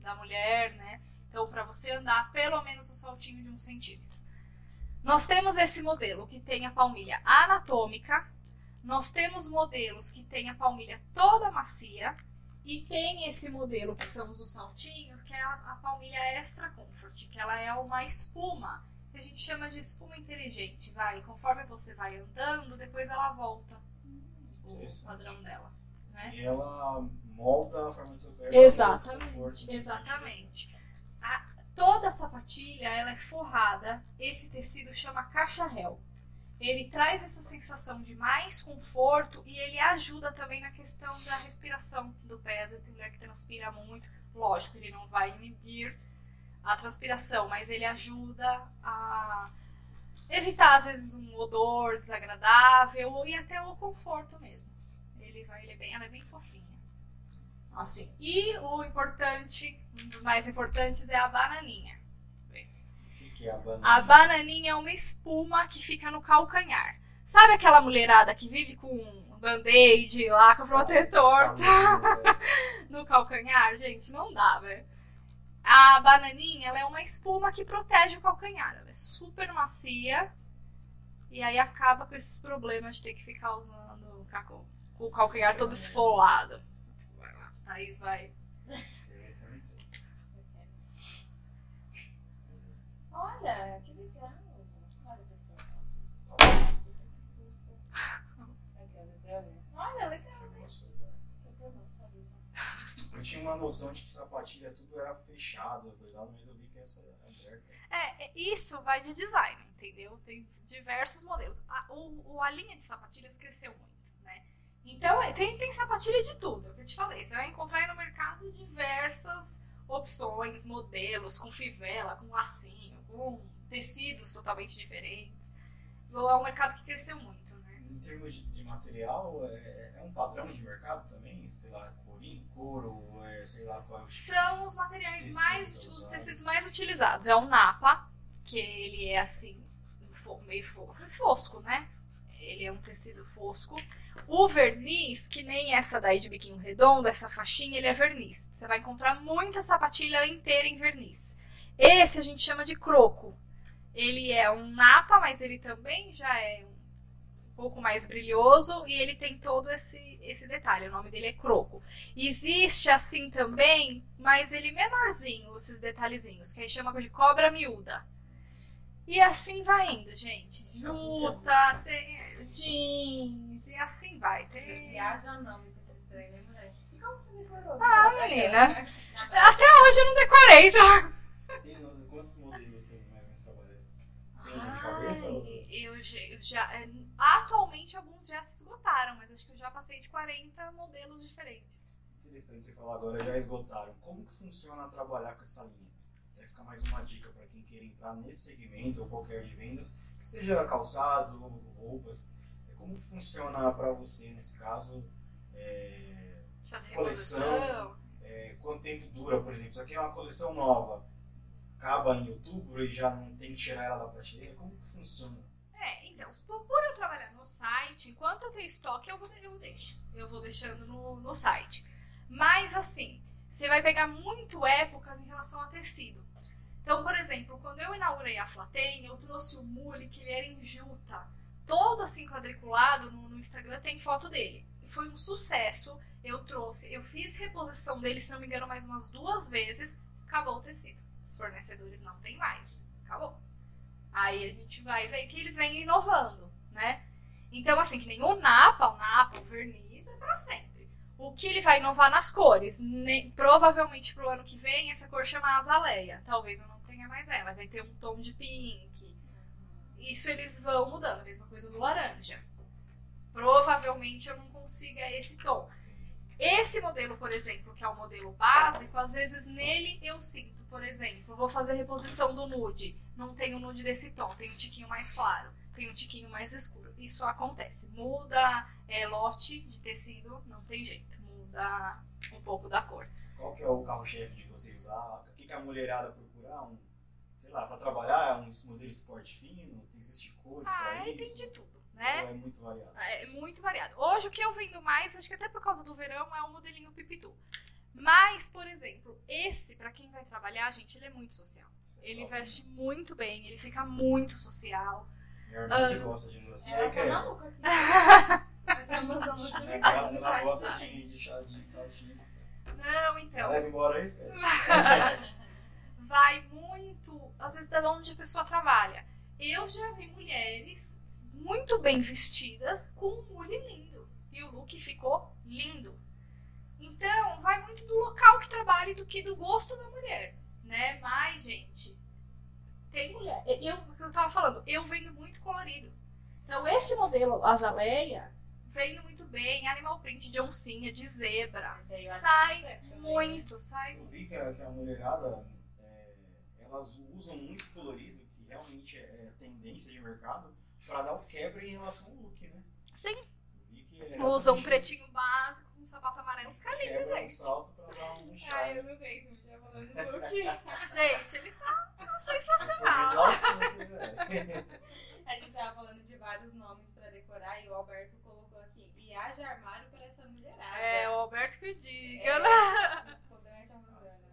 da mulher, né? Então, para você andar, pelo menos um saltinho de um centímetro. Nós temos esse modelo que tem a palmilha anatômica, nós temos modelos que tem a palmilha toda macia, e tem esse modelo que são os saltinhos, que é a, a palmilha extra comfort, que ela é uma espuma, que a gente chama de espuma inteligente, vai, conforme você vai andando, depois ela volta o padrão dela, né? E ela molda a forma do seu pé. Exatamente, exatamente. A- toda a sapatilha ela é forrada. Esse tecido chama cacharel. Ele traz essa sensação de mais conforto e ele ajuda também na questão da respiração do pé. Às vezes tem mulher que transpira muito. Lógico, ele não vai inibir a transpiração, mas ele ajuda a evitar às vezes um odor desagradável e até o conforto mesmo. Ele vai, ele é bem, ela é bem fofinha. Assim. E o importante, um dos mais importantes é a bananinha. O que, que é a banana? A bananinha é uma espuma que fica no calcanhar. Sabe aquela mulherada que vive com um band-aid lá com protetor (laughs) no calcanhar? Gente, não dá, né? A bananinha ela é uma espuma que protege o calcanhar. Ela é super macia. E aí acaba com esses problemas de ter que ficar usando o calcanhar todo esfolado. Thaís vai. Olha, que legal. Olha, pessoal. Que susto. Olha, legal, né? Eu tinha uma noção de que sapatilha tudo era fechado, os dois lados, mas eu vi que essa é aberta. É, é, isso vai de design, entendeu? Tem diversos modelos. A, o, a linha de sapatilhas cresceu muito? Então, é, tem, tem sapatilha de tudo, é o que eu te falei. Você vai encontrar aí no mercado diversas opções, modelos, com fivela, com lacinho, com tecidos totalmente diferentes. É um mercado que cresceu muito, né? Em termos de, material, é, é um padrão de mercado também? Sei lá, corinho, couro, é, sei lá qual é o São os materiais Tecidos mais, os usados. tecidos mais utilizados. É o napa, que ele é assim, meio fo- fosco, né? Ele é um tecido fosco. O verniz, que nem essa daí de biquinho redondo, essa faixinha, ele é verniz. Você vai encontrar muita sapatilha inteira em verniz. Esse a gente chama de croco. Ele é um napa, mas ele também já é um pouco mais brilhoso e ele tem todo esse, esse detalhe. O nome dele é croco. Existe assim também, mas ele menorzinho, esses detalhezinhos, que aí chama de cobra miúda. E assim vai indo, gente. Juta, tem jeans, e assim vai. Tem... Viaja não, trem, né, mulher? E como você decorou? Ah, menina. Até hoje eu não decorei, tá? Tem, quantos modelos tem mais nessa Ai, eu, já- eu já. é, Atualmente alguns já se esgotaram, mas acho que eu já passei de 40 modelos diferentes. Interessante você falar agora, já esgotaram. Como que funciona trabalhar com essa linha? Vai ficar mais uma dica para quem queira entrar nesse segmento ou qualquer de vendas, seja calçados ou roupas. É, Como funciona para você nesse caso? É, Coleção. é, quanto tempo dura, por exemplo? Isso aqui é uma coleção nova, acaba em outubro e já não tem que tirar ela da prateleira. Como que funciona? É, então, por, por eu trabalhar no site, enquanto eu tenho estoque, eu, vou, eu deixo. Eu vou deixando no, no site. Mas, assim, você vai pegar muito épocas em relação a tecido. Então, por exemplo, quando eu inaugurei a Flatem, eu trouxe o mule, que ele era em juta. Todo assim quadriculado no, no Instagram tem foto dele. Foi um sucesso. Eu trouxe, eu fiz reposição dele, se não me engano, mais umas duas vezes. Acabou o tecido. Os fornecedores não tem mais. Acabou. Aí a gente vai ver que eles vêm inovando, né? Então, assim, que nem o Napa, o Napa, o verniz é pra sempre. O que ele vai inovar nas cores? Ne- provavelmente pro ano que vem, essa cor chama azaleia. Talvez eu não tenha mais ela. Vai ter um tom de pink. Isso eles vão mudando. A mesma coisa do laranja. Provavelmente eu não consiga esse tom. Esse modelo, por exemplo, que é o modelo básico, às vezes nele eu sinto, por exemplo, vou fazer reposição do nude. Não tem o nude desse tom, tem um tiquinho mais claro, tem um tiquinho mais escuro. Isso acontece. Muda é, lote de tecido, não tem jeito. Muda um pouco da cor. Qual que é o carro-chefe de vocês? Ah, o que, que a mulherada procura? Um, sei lá, para trabalhar, um modelo esporte fino? Existe cores Ah, para isso? tem de tudo, né? Ou é muito variado? É muito variado. Hoje o que eu vendo mais, acho que até por causa do verão, é o modelinho pipitu. Mas, por exemplo, esse, pra quem vai trabalhar, gente, ele é muito social. Ele veste muito bem, ele fica muito social. Minha irmã Ah. que gosta de usar Ela é que é. (laughs) já mandou muito Ela, mensagem no ela gosta de, de chá de saltinho. Não, então. Leva embora isso, cara. (laughs) vai muito, às vezes, da onde a pessoa trabalha. Eu já vi mulheres muito bem vestidas com um mule lindo. E o look ficou lindo. Então, vai muito do local que trabalha e do que do gosto da mulher, né? Mas, gente, tem mulher. Eu, o que eu tava falando, eu vendo muito colorido. Então, esse modelo azaleia vendo muito bem, animal print de oncinha, de zebra. Sai é né? muito, sai Eu vi que a, que a mulherada, é, elas usam muito colorido, que realmente é tendência de mercado, para dar o quebra em relação ao look, né? Sim. É Usa um pretinho básico com um sapato amarelo, fica lindo, um gente. salto para dar um Ai, charme. eu não tenho, já falando do look. (laughs) Gente, ele tá sensacional. assunto, velho. (laughs) A gente tava falando de vários nomes pra decorar e o Alberto aqui. Viaja armário para essa mulherada. É, o Alberto que diga, É. né? (laughs)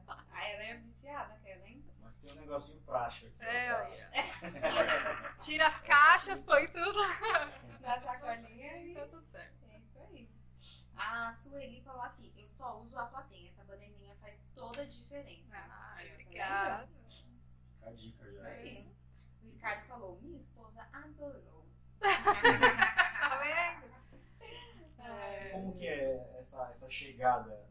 Ah, ela é viciada, aquela, hein? Mas tem um negocinho prático aqui. É, ó, olha. (laughs) Tira as caixas, põe tudo. (laughs) Na sacolinha e. Tá tudo certo. É isso aí. A Sueli falou aqui, eu só uso a platinha, essa bananinha faz toda a diferença. Ai, Tá obrigada. Fica a dica já. aí. O Ricardo falou, minha esposa adorou. Tá vendo? É. Como que é essa, essa chegada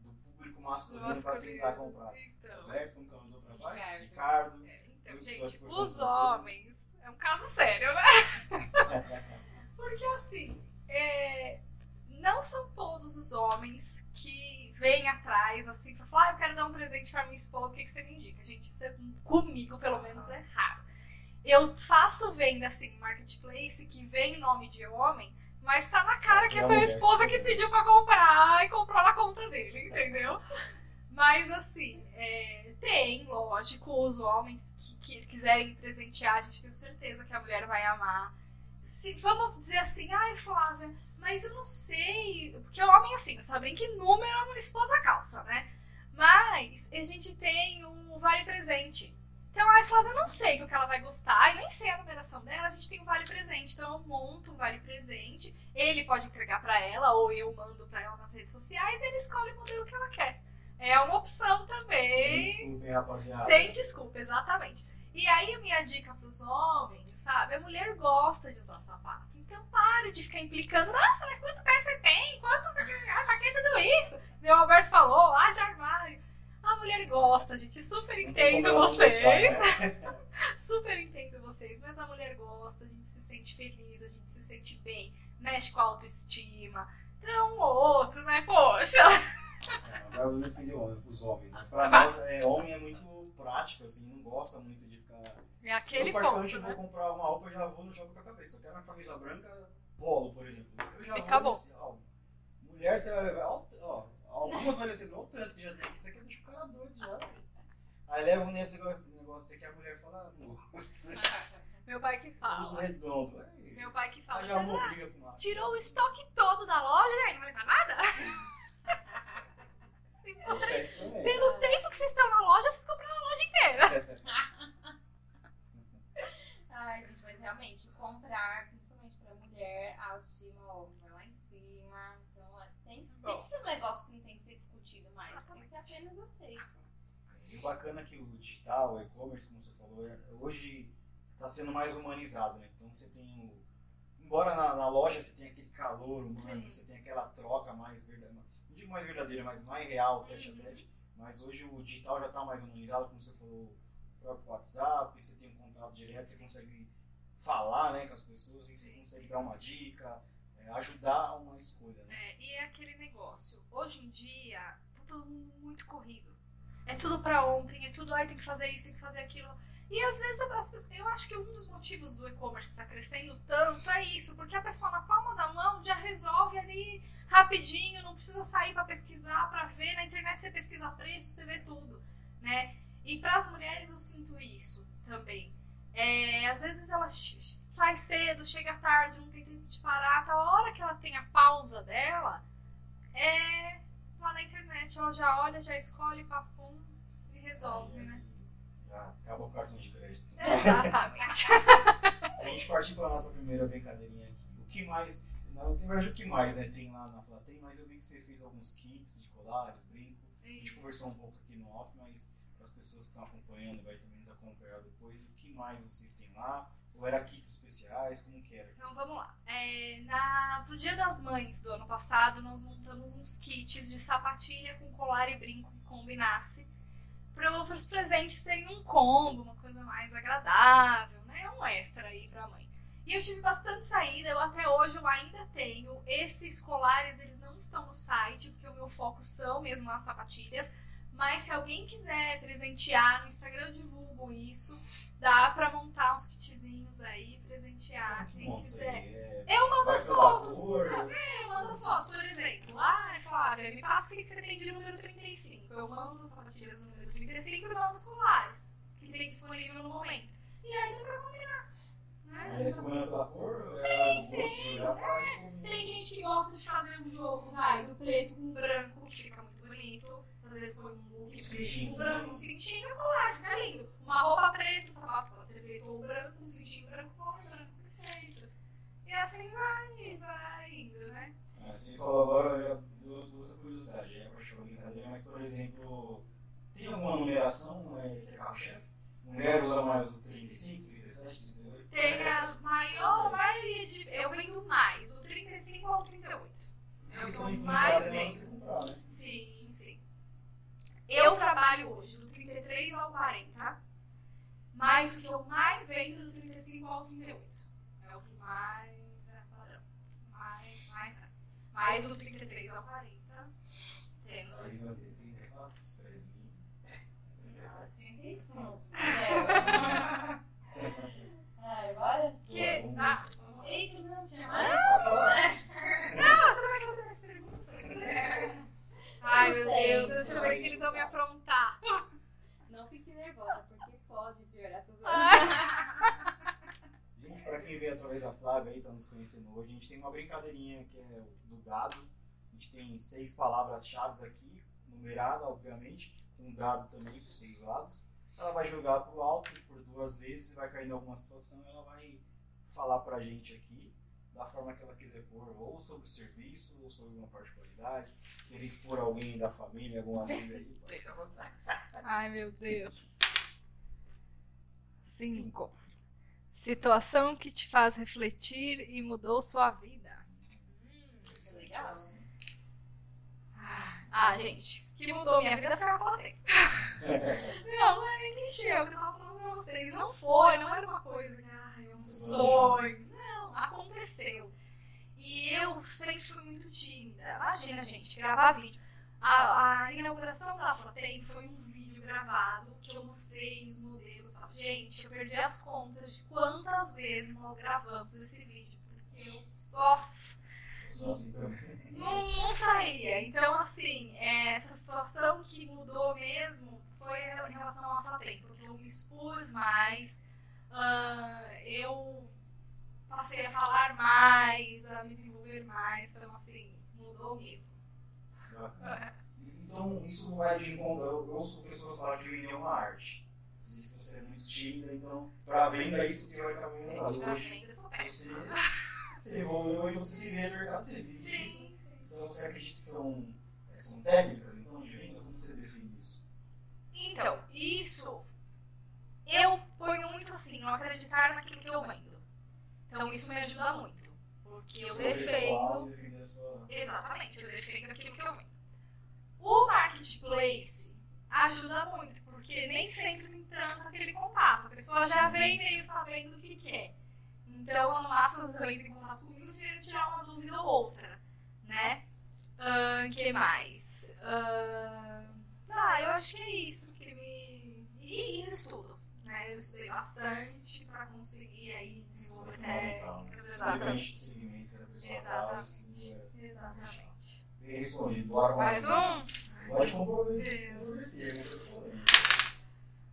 do público masculino para Masculino. tentar comprar? Então, Roberto, como que é o nome do rapaz? Ricardo. Ricardo. é, então, gente, os homens. É um caso sério, né? (laughs) Porque assim, é, não são todos os homens que vêm atrás assim pra falar, ah, eu quero dar um presente pra minha esposa, o que, que você me indica? Gente, isso é, comigo, pelo menos, é raro. Eu faço venda assim em marketplace que vem nome de homem, Mas tá na cara que É foi a esposa que pediu pra comprar e comprou na conta dele, entendeu? Mas assim, é, tem, lógico, os homens que, que quiserem presentear, a gente tem certeza que a mulher vai amar. Se, vamos dizer assim, ai Flávia, mas eu não sei. Porque o homem, assim, não sabe nem que número uma esposa calça, né? Mas a gente tem um vale presente. Então, ai Flávia, eu não sei o que ela vai gostar, e nem sei a numeração dela, a gente tem um vale presente. Então eu monto um vale presente, ele pode entregar pra ela, ou eu mando pra ela nas redes sociais, e ele escolhe o modelo que ela quer. É uma opção Sem também. desculpem, rapaziada. Sem desculpa, exatamente. E aí a minha dica pros homens, sabe? A mulher gosta de usar sapato. Então pare de ficar implicando. Nossa, mas quanto pé você tem? Quanto você? Ah, pra que tudo isso? Meu Alberto falou, haja armário. A mulher gosta, gente. Super entendo vocês. gostar, né? (laughs) Super entendo vocês. Mas a mulher gosta, a gente se sente feliz, a gente se sente bem. Mexe com a autoestima. Então, um outro, né? Poxa. É, Agora eu vou defender homem- os homens. Né? Pra nós, é, homem é muito prático, assim, não gosta muito de ficar. É aquele eu, particularmente, ponto, vou né? comprar uma roupa, eu já vou no jogo com a cabeça. Eu quero uma camisa branca, polo, por exemplo. Eu já E vou acabou. nesse alvo. Mulher, você vai. Ó, ó, algumas ser, olha o tanto que já tem. Isso aqui deixa o cara doido já, velho. Aí levam nesse negócio que a mulher fala, não gosta. (laughs) Meu pai que fala. redondo. Aí, Meu pai que fala. aí uma não- briga com uma. tirou o estoque todo da loja e aí não vai levar nada? (laughs) Também. Pelo tempo que vocês estão na loja, vocês compraram a loja inteira. (laughs) Ai, gente, mas realmente, comprar, principalmente pra mulher, a autoestima ó, vai lá em cima. Tem, tem que ser um negócio que não tem que ser discutido mais. Tem que ser apenas aceito. E o bacana é que o digital, o e-commerce, como você falou, é- hoje está sendo mais humanizado, né? Então você tem o. Embora na, na loja você tenha aquele calor humano, Sim. você tem aquela troca mais verdadeira, não digo mais verdadeira, mas mais real, tete a tete. Mas hoje o digital já está mais humanizado, como você falou, o próprio WhatsApp, você tem um contato direto, você consegue falar né, com as pessoas, e você consegue dar uma dica, é, ajudar uma escolha. Né? É, e é aquele negócio. Hoje em dia, tá todo mundo muito corrido. É tudo pra ontem, é tudo, ai, tem que fazer isso, tem que fazer aquilo. E às vezes as pessoas, eu acho que um dos motivos do e-commerce estar crescendo tanto é isso, porque a pessoa na palma da mão já resolve ali rapidinho, não precisa sair pra pesquisar, pra ver. Na internet você pesquisa preço, você vê tudo, né? E para as mulheres eu sinto isso também. É, às vezes ela sai cedo, chega tarde, não tem parar, tá? A hora que ela tem a pausa dela, é lá na internet. Ela já olha, já escolhe, papum e resolve, né? Já acaba o cartão de crédito. (laughs) Exatamente. A gente partiu para nossa primeira brincadeirinha aqui. O que mais, não, na verdade, o que mais né, tem lá na Flatem, mas eu vi que você fez alguns kits de colares, brinco. A gente conversou um pouco aqui no off, mas para as pessoas que estão acompanhando, vai também nos acompanhar depois, o que mais vocês têm lá? Ou era kits especiais? Como que era? Então vamos lá. É, na, pro Dia das Mães do ano passado, nós montamos uns kits de sapatilha com colar e brinco que combinasse. Para os presentes serem um combo, uma coisa mais agradável, né? Um extra aí pra mãe. E eu tive bastante saída, eu até hoje eu ainda tenho. Esses colares, eles não estão no site, porque o meu foco são mesmo as sapatilhas. Mas se alguém quiser presentear, no Instagram eu divulgo isso. Dá pra montar uns kitzinhos aí, presentear quem quiser. é- Eu mando as fotos. cor, Eu mando as fotos, por exemplo. Ai, Flávia, me passa o que você tem de número 35. Eu mando as sapatilhas do número 35 e mando os colares que tem disponível no momento. E aí dá pra combinar. Né? Você combina pela cor? Sim, é, sim. Com- Tem gente que gosta de fazer um jogo, vai, do preto com branco, que fica muito bonito. Às vezes põe um look Cintinho, com branco, né? um cintinho e colar, fica lindo. Uma roupa preta, um sapato pode ser preto ou branco, um cintinho branco, colar branco, perfeito. E assim vai, vai indo, né? Ah, Você falou agora, dou outra curiosidade, é uma brincadeira, mas por exemplo, tem alguma numeração é, que é carro-chefe? Mulher usa mais o 35, 37, 38? Tem a maior maioria de. Eu vendo mais, do 35 ao 38. É o que Isso eu vai mais vendo. de você né? Sim, sim. Eu trabalho hoje do 33 ao 40, mas o que eu mais vendo é do 35 ao 38. É o que mais é padrão. Mais, mais sai. Mas do 33 ao 40, temos. Aí vai ter 34, os pezinhos. Ah, 35. É. Ai, meu Deus, eu já que eles vão me aprontar. Não fique nervosa, porque pode piorar tudo. Ah. gente, pra quem veio através da Flávia aí, tá nos conhecendo hoje, a gente tem uma brincadeirinha que é do dado. A gente tem seis palavras-chave aqui, numerada, obviamente, um dado também com seis lados. Ela vai jogar pro alto por duas vezes, vai cair em alguma situação ela vai falar pra gente aqui da forma que ela quiser pôr, ou sobre o serviço, ou sobre uma particularidade, querer expor alguém da família, algum amigo aí. Ai, meu Deus. Cinco. Situação que te faz refletir e mudou sua vida. Isso aí, legal. assim. Ah, gente, o que mudou minha vida foi a plateia. (laughs) Não, não é que eu tava falando pra vocês. Não foi, não era uma coisa que, ai, é um sonho. Aconteceu. E eu sempre fui muito tímida. Imagina, gente, gravar vídeo. A, a inauguração da Flatem foi um vídeo gravado que eu mostrei os modelos. sabe? Gente, eu perdi as contas de quantas vezes nós gravamos esse vídeo. Porque eu, nossa, também. não, não saía. Então, assim, é, essa situação que mudou mesmo foi em relação à Flatem, porque eu me expus mais, ah, eu passei a falar mais, a me desenvolver mais, então, assim, mudou mesmo. Bacana. Então, isso vai de encontro. Eu ouço pessoas falar que vender é uma arte. Disse que você é muito tímida, então, para venda, isso teoricamente dá. Pra Hoje, venda, eu sou você, você evoluiu e você se vê no mercado de serviços. Sim, sim. Então, você acredita que são, é, são técnicas então, de venda? Como você define isso? Então, isso eu ponho muito assim, não acreditar naquilo que eu vendo. Então, isso me ajuda muito. Porque eu defendo. Exatamente, eu defendo aquilo que eu vendo. O marketplace ajuda muito, porque nem sempre tem tanto aquele contato. A pessoa já vem meio sabendo do que quer. Então, no máximo, você entra em contato comigo e tirar uma dúvida ou outra, né? O que mais? Ahn, Ah, eu acho que é isso que me... E estudo, né? Eu estudei bastante para conseguir aí desenvolver técnicas, Independente exatamente. segmento pessoa fala, Exatamente. estuda. Exatamente. Bem respondido. Bora Mais um? Pode comprometer.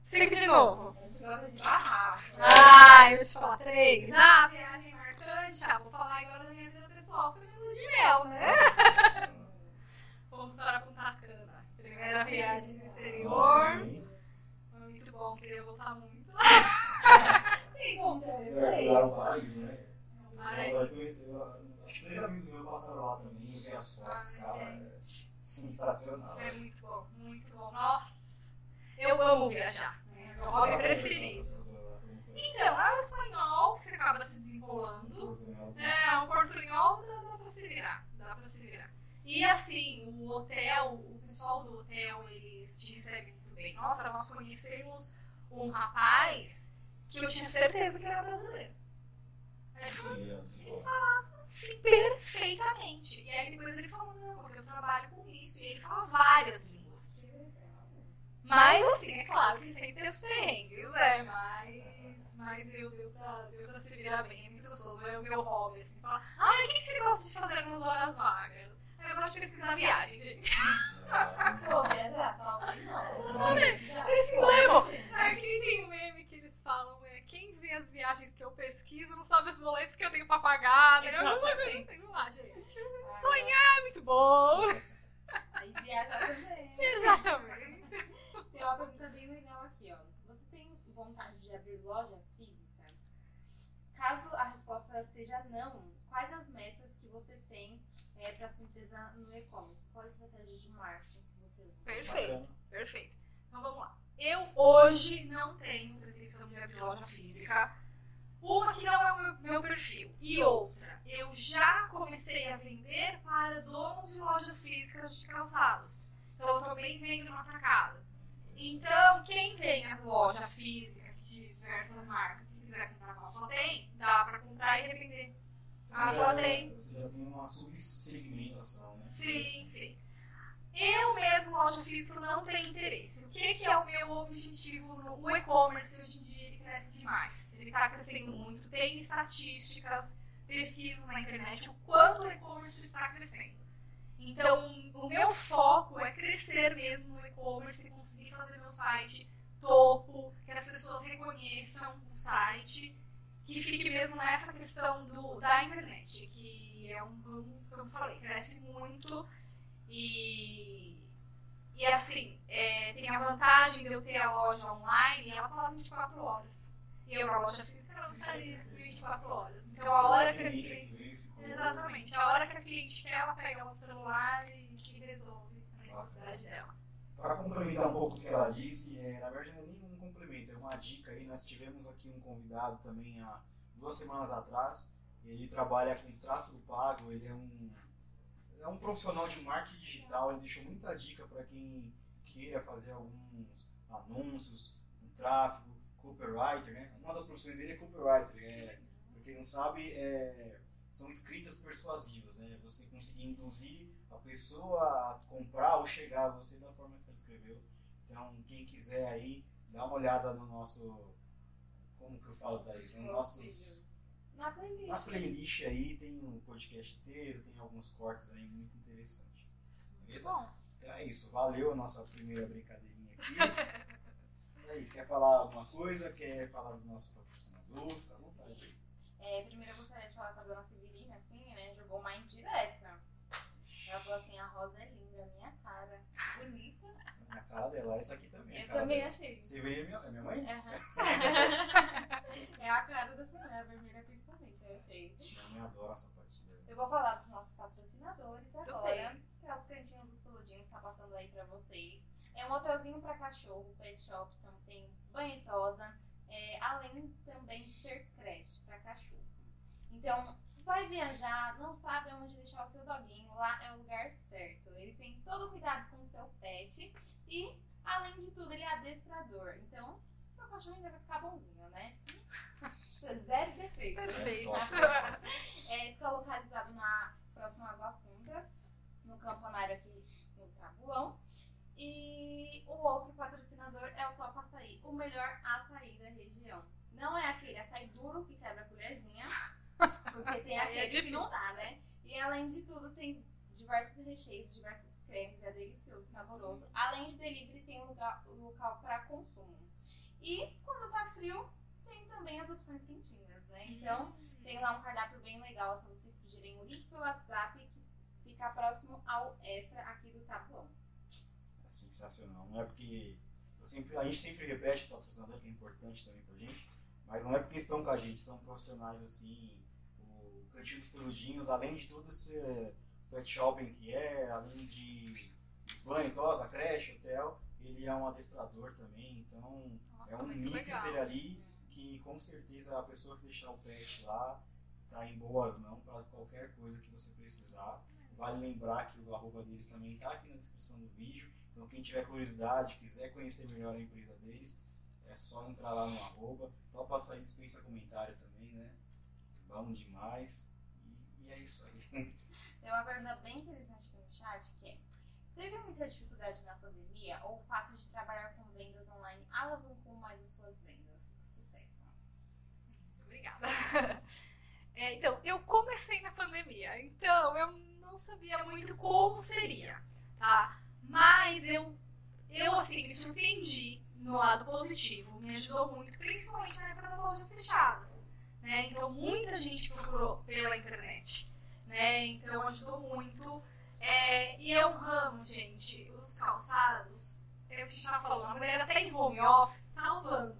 Cinco de novo. A gente gosta de barrar. Ah, eu vou te falar três. Ah, viagem marcante. Ah, vou falar agora da minha vida pessoal. Foi lua de mel, né? Vamos para Punta Cana. Primeira viagem do exterior. Bom, queria voltar muito. (laughs) Tem como também, É, falei. lá no paraíso, né? Mas... Acho que três amigos meus passaram lá também, eu vi as fotos, cara. É sensacional. É muito bom, muito bom. Nossa, eu amo viajar. né? É meu hobby preferido. Então, é o espanhol que você acaba se desenrolando. É, o portunhol dá, dá pra se virar. Dá pra se virar. E assim, o hotel, o pessoal do hotel, eles te recebem bem. Nossa, nós conhecemos um rapaz que eu tinha certeza que era brasileiro. Ele falou assim, perfeitamente. E aí depois ele falou, não, porque eu trabalho com isso. E ele fala várias línguas. Mas assim, é claro que sempre tem os perrengues, né? Mas, mas deu, deu, pra, deu pra se virar bem, é. É o meu hobby, assim, falar, ai, o que que você gosta de fazer nas horas vagas? Eu gosto de pesquisar viagem, gente. (laughs) Pô, viajar, talvez não. Pesquisar é bom. Aqui tem um meme que eles falam, é quem vê as viagens que eu pesquiso não sabe os boletos que eu tenho pra pagar, né? Alguma coisa assim, não lá, gente. Sonhar é muito bom. Aí viajar também. (laughs) Viajar também. Tem uma pergunta bem legal aqui, ó. Você tem vontade de abrir loja física? Caso a resposta seja não, quais as metas que você tem é, para sua empresa no e-commerce? Qual a estratégia de marketing que você usa? Perfeito, perfeito. Então vamos lá. Eu hoje não tenho pretensão de abrir loja física. Uma que não é o meu, perfil. E outra, eu já comecei a vender para donos de lojas físicas de calçados. Então eu também vendo no atacado. Então, quem tem a loja física diversas marcas, que quiser comprar com a Flatem, dá para comprar e revender. A Flatem. Você já tem uma subsegmentação, né? Sim, sim. Eu mesmo, loja física, não tenho interesse. O que, que é o meu objetivo no e-commerce hoje em dia? Ele cresce demais. Ele está crescendo muito. Tem estatísticas, pesquisas na internet, o quanto o e-commerce está crescendo. Então, o meu foco é crescer mesmo no e-commerce, conseguir fazer meu site topo, que as pessoas reconheçam o site, que que fique mesmo nessa questão do, da internet, que é um ramo, como eu falei, cresce muito e, e assim, é, tem a vantagem de eu ter a loja online ela tá lá 24 horas. E eu, a loja física, não estaria 24 horas. Então, a hora que a cliente. Exatamente, a hora que a cliente quer, ela pega o celular e resolve a necessidade dela. Para complementar um pouco o que ela disse, é, na verdade não é nenhum complemento, é uma dica aí. Nós tivemos aqui um convidado também há duas semanas atrás. Ele trabalha com tráfego pago, ele é um, é um profissional de marketing digital, ele deixou muita dica para quem queira fazer alguns anúncios, um tráfego, copywriter, né? Uma das profissões dele é copywriter, é, para quem não sabe, é, são escritas persuasivas, né? Você conseguir induzir a pessoa comprar ou chegar a você da forma que ela escreveu. Então, quem quiser aí, dá uma olhada no nosso. Como que eu falo, Thaís? No nossos. Na playlist. Na playlist aí tem um podcast inteiro, tem alguns cortes aí muito interessantes. Beleza? Bom, Então é isso, valeu a nossa primeira brincadeirinha aqui. (laughs) é isso, quer falar alguma coisa? Quer falar dos nossos patrocinadores? Fica à vontade. É, primeiro eu gostaria de falar com a dona Severina, assim, né? Jogou uma indireta. Ela falou assim, a rosa é linda, minha cara. Bonita. Na cara dela, essa aqui também. a Eu também dela. achei. Você veria minha, é minha mãe? Aham. (laughs) é a cara da senhora, a vermelha principalmente, eu achei. Minha mãe adora essa parte dela. Eu vou falar dos nossos patrocinadores Tudo agora. Que é os cantinhos dos peludinhos, tá passando aí pra vocês. É um hotelzinho pra cachorro, pet shop, então tem banho e tosa. é, além também de ser creche pra cachorro. Então, vai viajar, não sabe onde deixar o seu doguinho, lá é o lugar certo. Ele tem todo o cuidado com o seu pet e, além de tudo, ele é adestrador. Então, seu cachorro ainda vai ficar bonzinho, né? (laughs) Zero defeito. perfeito. É, fica localizado na próxima Água Funda, no campanário aqui no Tabuão. E o outro patrocinador é o Top Açaí, o melhor açaí da região. Não é aquele açaí duro que quebra a colherzinha, porque tem Aí é aquele que não difícil. dá, né? E além de tudo, tem diversos recheios, diversos cremes, é delicioso, saboroso. Além de delivery, tem um lugar, um local para consumo. E quando tá frio, tem também as opções quentinhas, né? Então, tem lá um cardápio bem legal, se vocês pedirem o link pelo WhatsApp, que fica próximo ao extra aqui do Tabuão. É sensacional. Não é porque. sempre- a gente sempre repete o patrocinador, que é importante também pra gente. Mas não é porque estão com a gente, são profissionais assim. Dos Peludinhos, além de tudo esse pet shopping que é, além de banho, tosa, creche, hotel, ele é um adestrador também. Então Nossa, é um mixer ali que com certeza a pessoa que deixar o pet lá tá em boas mãos para qualquer coisa que você precisar. Vale lembrar que o arroba deles também está aqui na descrição do vídeo. Então quem tiver curiosidade, quiser conhecer melhor a empresa deles, é só entrar lá no arroba. Topa sair dispensa comentário também, né? Bom demais. E, é isso aí. (laughs) Tem uma pergunta bem interessante aqui no chat que é: Teve muita dificuldade na pandemia ou o fato de trabalhar com vendas online alavancou mais as suas vendas? Sucesso. Obrigada. (laughs) É, então, eu comecei na pandemia, então eu não sabia muito como seria, tá? Mas eu, eu assim, me surpreendi no lado positivo, me ajudou muito, principalmente na época das lojas fechadas, né? Então, muita gente procurou pela internet, né? Então, ajudou muito. É, e é um ramo, gente, os calçados, é o que a gente tá falando, a mulher até em home office tá usando,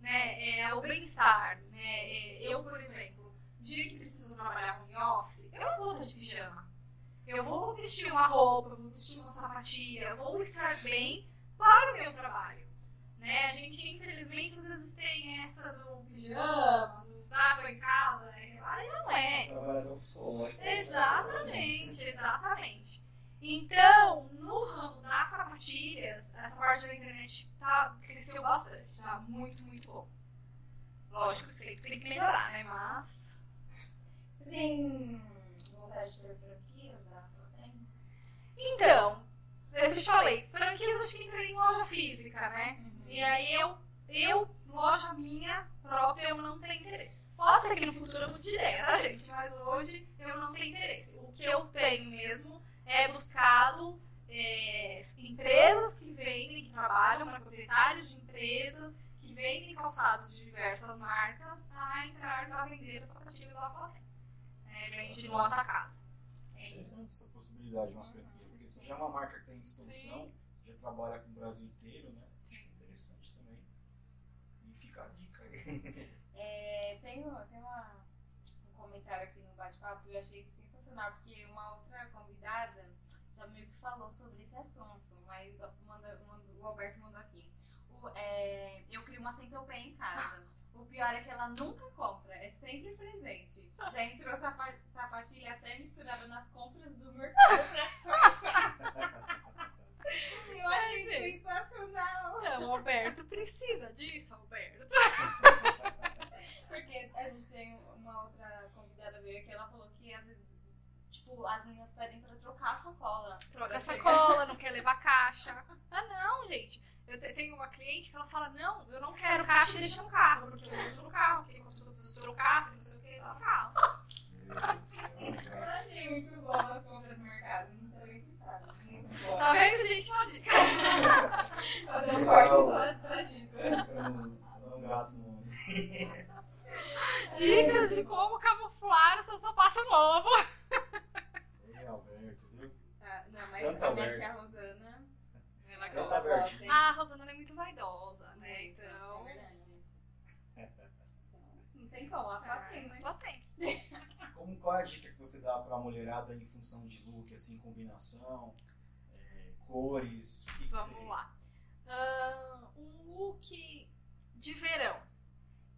né? É o bem-estar, né? É, eu, por exemplo, dia que preciso trabalhar home office, eu não vou estar de pijama. Eu vou vestir uma roupa, vou vestir uma sapatilha, vou estar bem para o meu trabalho. Né? A gente, infelizmente, às vezes tem essa do pijama, ah, tô em casa, né? Aí não é. Trabalhar até o sol. né? Exatamente, exatamente. Então, no ramo das sapatilhas, essa parte da internet tá, cresceu bastante, tá muito, muito bom. Lógico que sempre tem que melhorar, né? Mas. Você tem vontade de ter franquias? Então, eu te falei, franquias acho que entrei em loja física, né? E aí eu, eu, loja minha própria, eu não tenho interesse. Pode ser que no futuro eu mude de ideia, tá, gente? Mas hoje eu não tenho interesse. O que eu tenho mesmo é buscado é, empresas que vendem, que trabalham para proprietários de empresas que vendem calçados de diversas marcas a entrar a vender as sapatilhas da Flatem. É, vende no atacado. Interessante essa possibilidade de uma franquia. Porque você já é uma marca que tem exposição, você já trabalha com o Brasil inteiro, né? Sim. Interessante também. E fica a dica aí. (laughs) É, tem um- tem uma, um comentário aqui no bate-papo que eu achei sensacional, porque uma outra convidada já meio que falou sobre esse assunto, mas manda, manda- o Alberto mandou aqui. O- é, eu crio uma centopeia em casa. O pior é que ela nunca compra, é sempre presente. Já entrou sapa- sapatilha até misturada nas compras do mercado (laughs) Eu achei sensacional. Então, Alberto precisa disso, Alberto. (laughs) Porque a gente tem uma outra convidada veio que ela falou que às vezes, tipo, as meninas pedem pra trocar a sacola. Troca a sacola, não quer levar caixa. (laughs) Ah, não, gente. Eu te- tenho uma cliente que ela fala: não, eu não quero caixa deixa no carro, porque eu uso no carro, porque quando a pessoa precisa trocar, se não sei o que, tá no carro. Do (laughs) céu, Eu achei muito bom as compras no mercado. Tá vendo, gente? Uma dica. Fazer um corte só, só disso. Eu não, gasto no Dicas de como camuflar o seu sapato novo. Ei, Alberto, viu? Ah, não, mas Santa a minha Alberto. tia Rosana. Ela Santa gosta, Alberto. assim. Ah, a Rosana ela é muito vaidosa, né? Muito, Então. É verdade. Não tem como, a Flá tem, né? Ela tem. (laughs) Como, qual é a dica que você dá pra mulherada em função de look, assim, combinação, é, cores? Vamos você- lá. Ahn, um look de verão.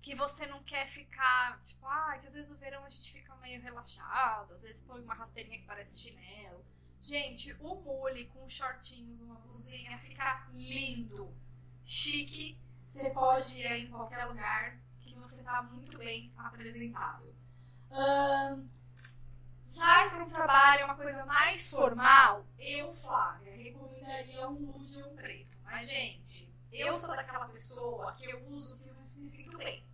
Que você não quer ficar, tipo, ah, que às vezes o verão a gente fica meio relaxado, às vezes põe uma rasteirinha que parece chinelo. Gente, o mule com shortinhos, uma blusinha, fica lindo, chique. Você pode ir em qualquer lugar que você tá muito bem apresentável. Ahn, vai para um trabalho, uma coisa mais formal, eu, Flávia, recomendaria um nude ou um preto. Mas, gente, eu sou daquela pessoa que eu uso que eu me sinto bem.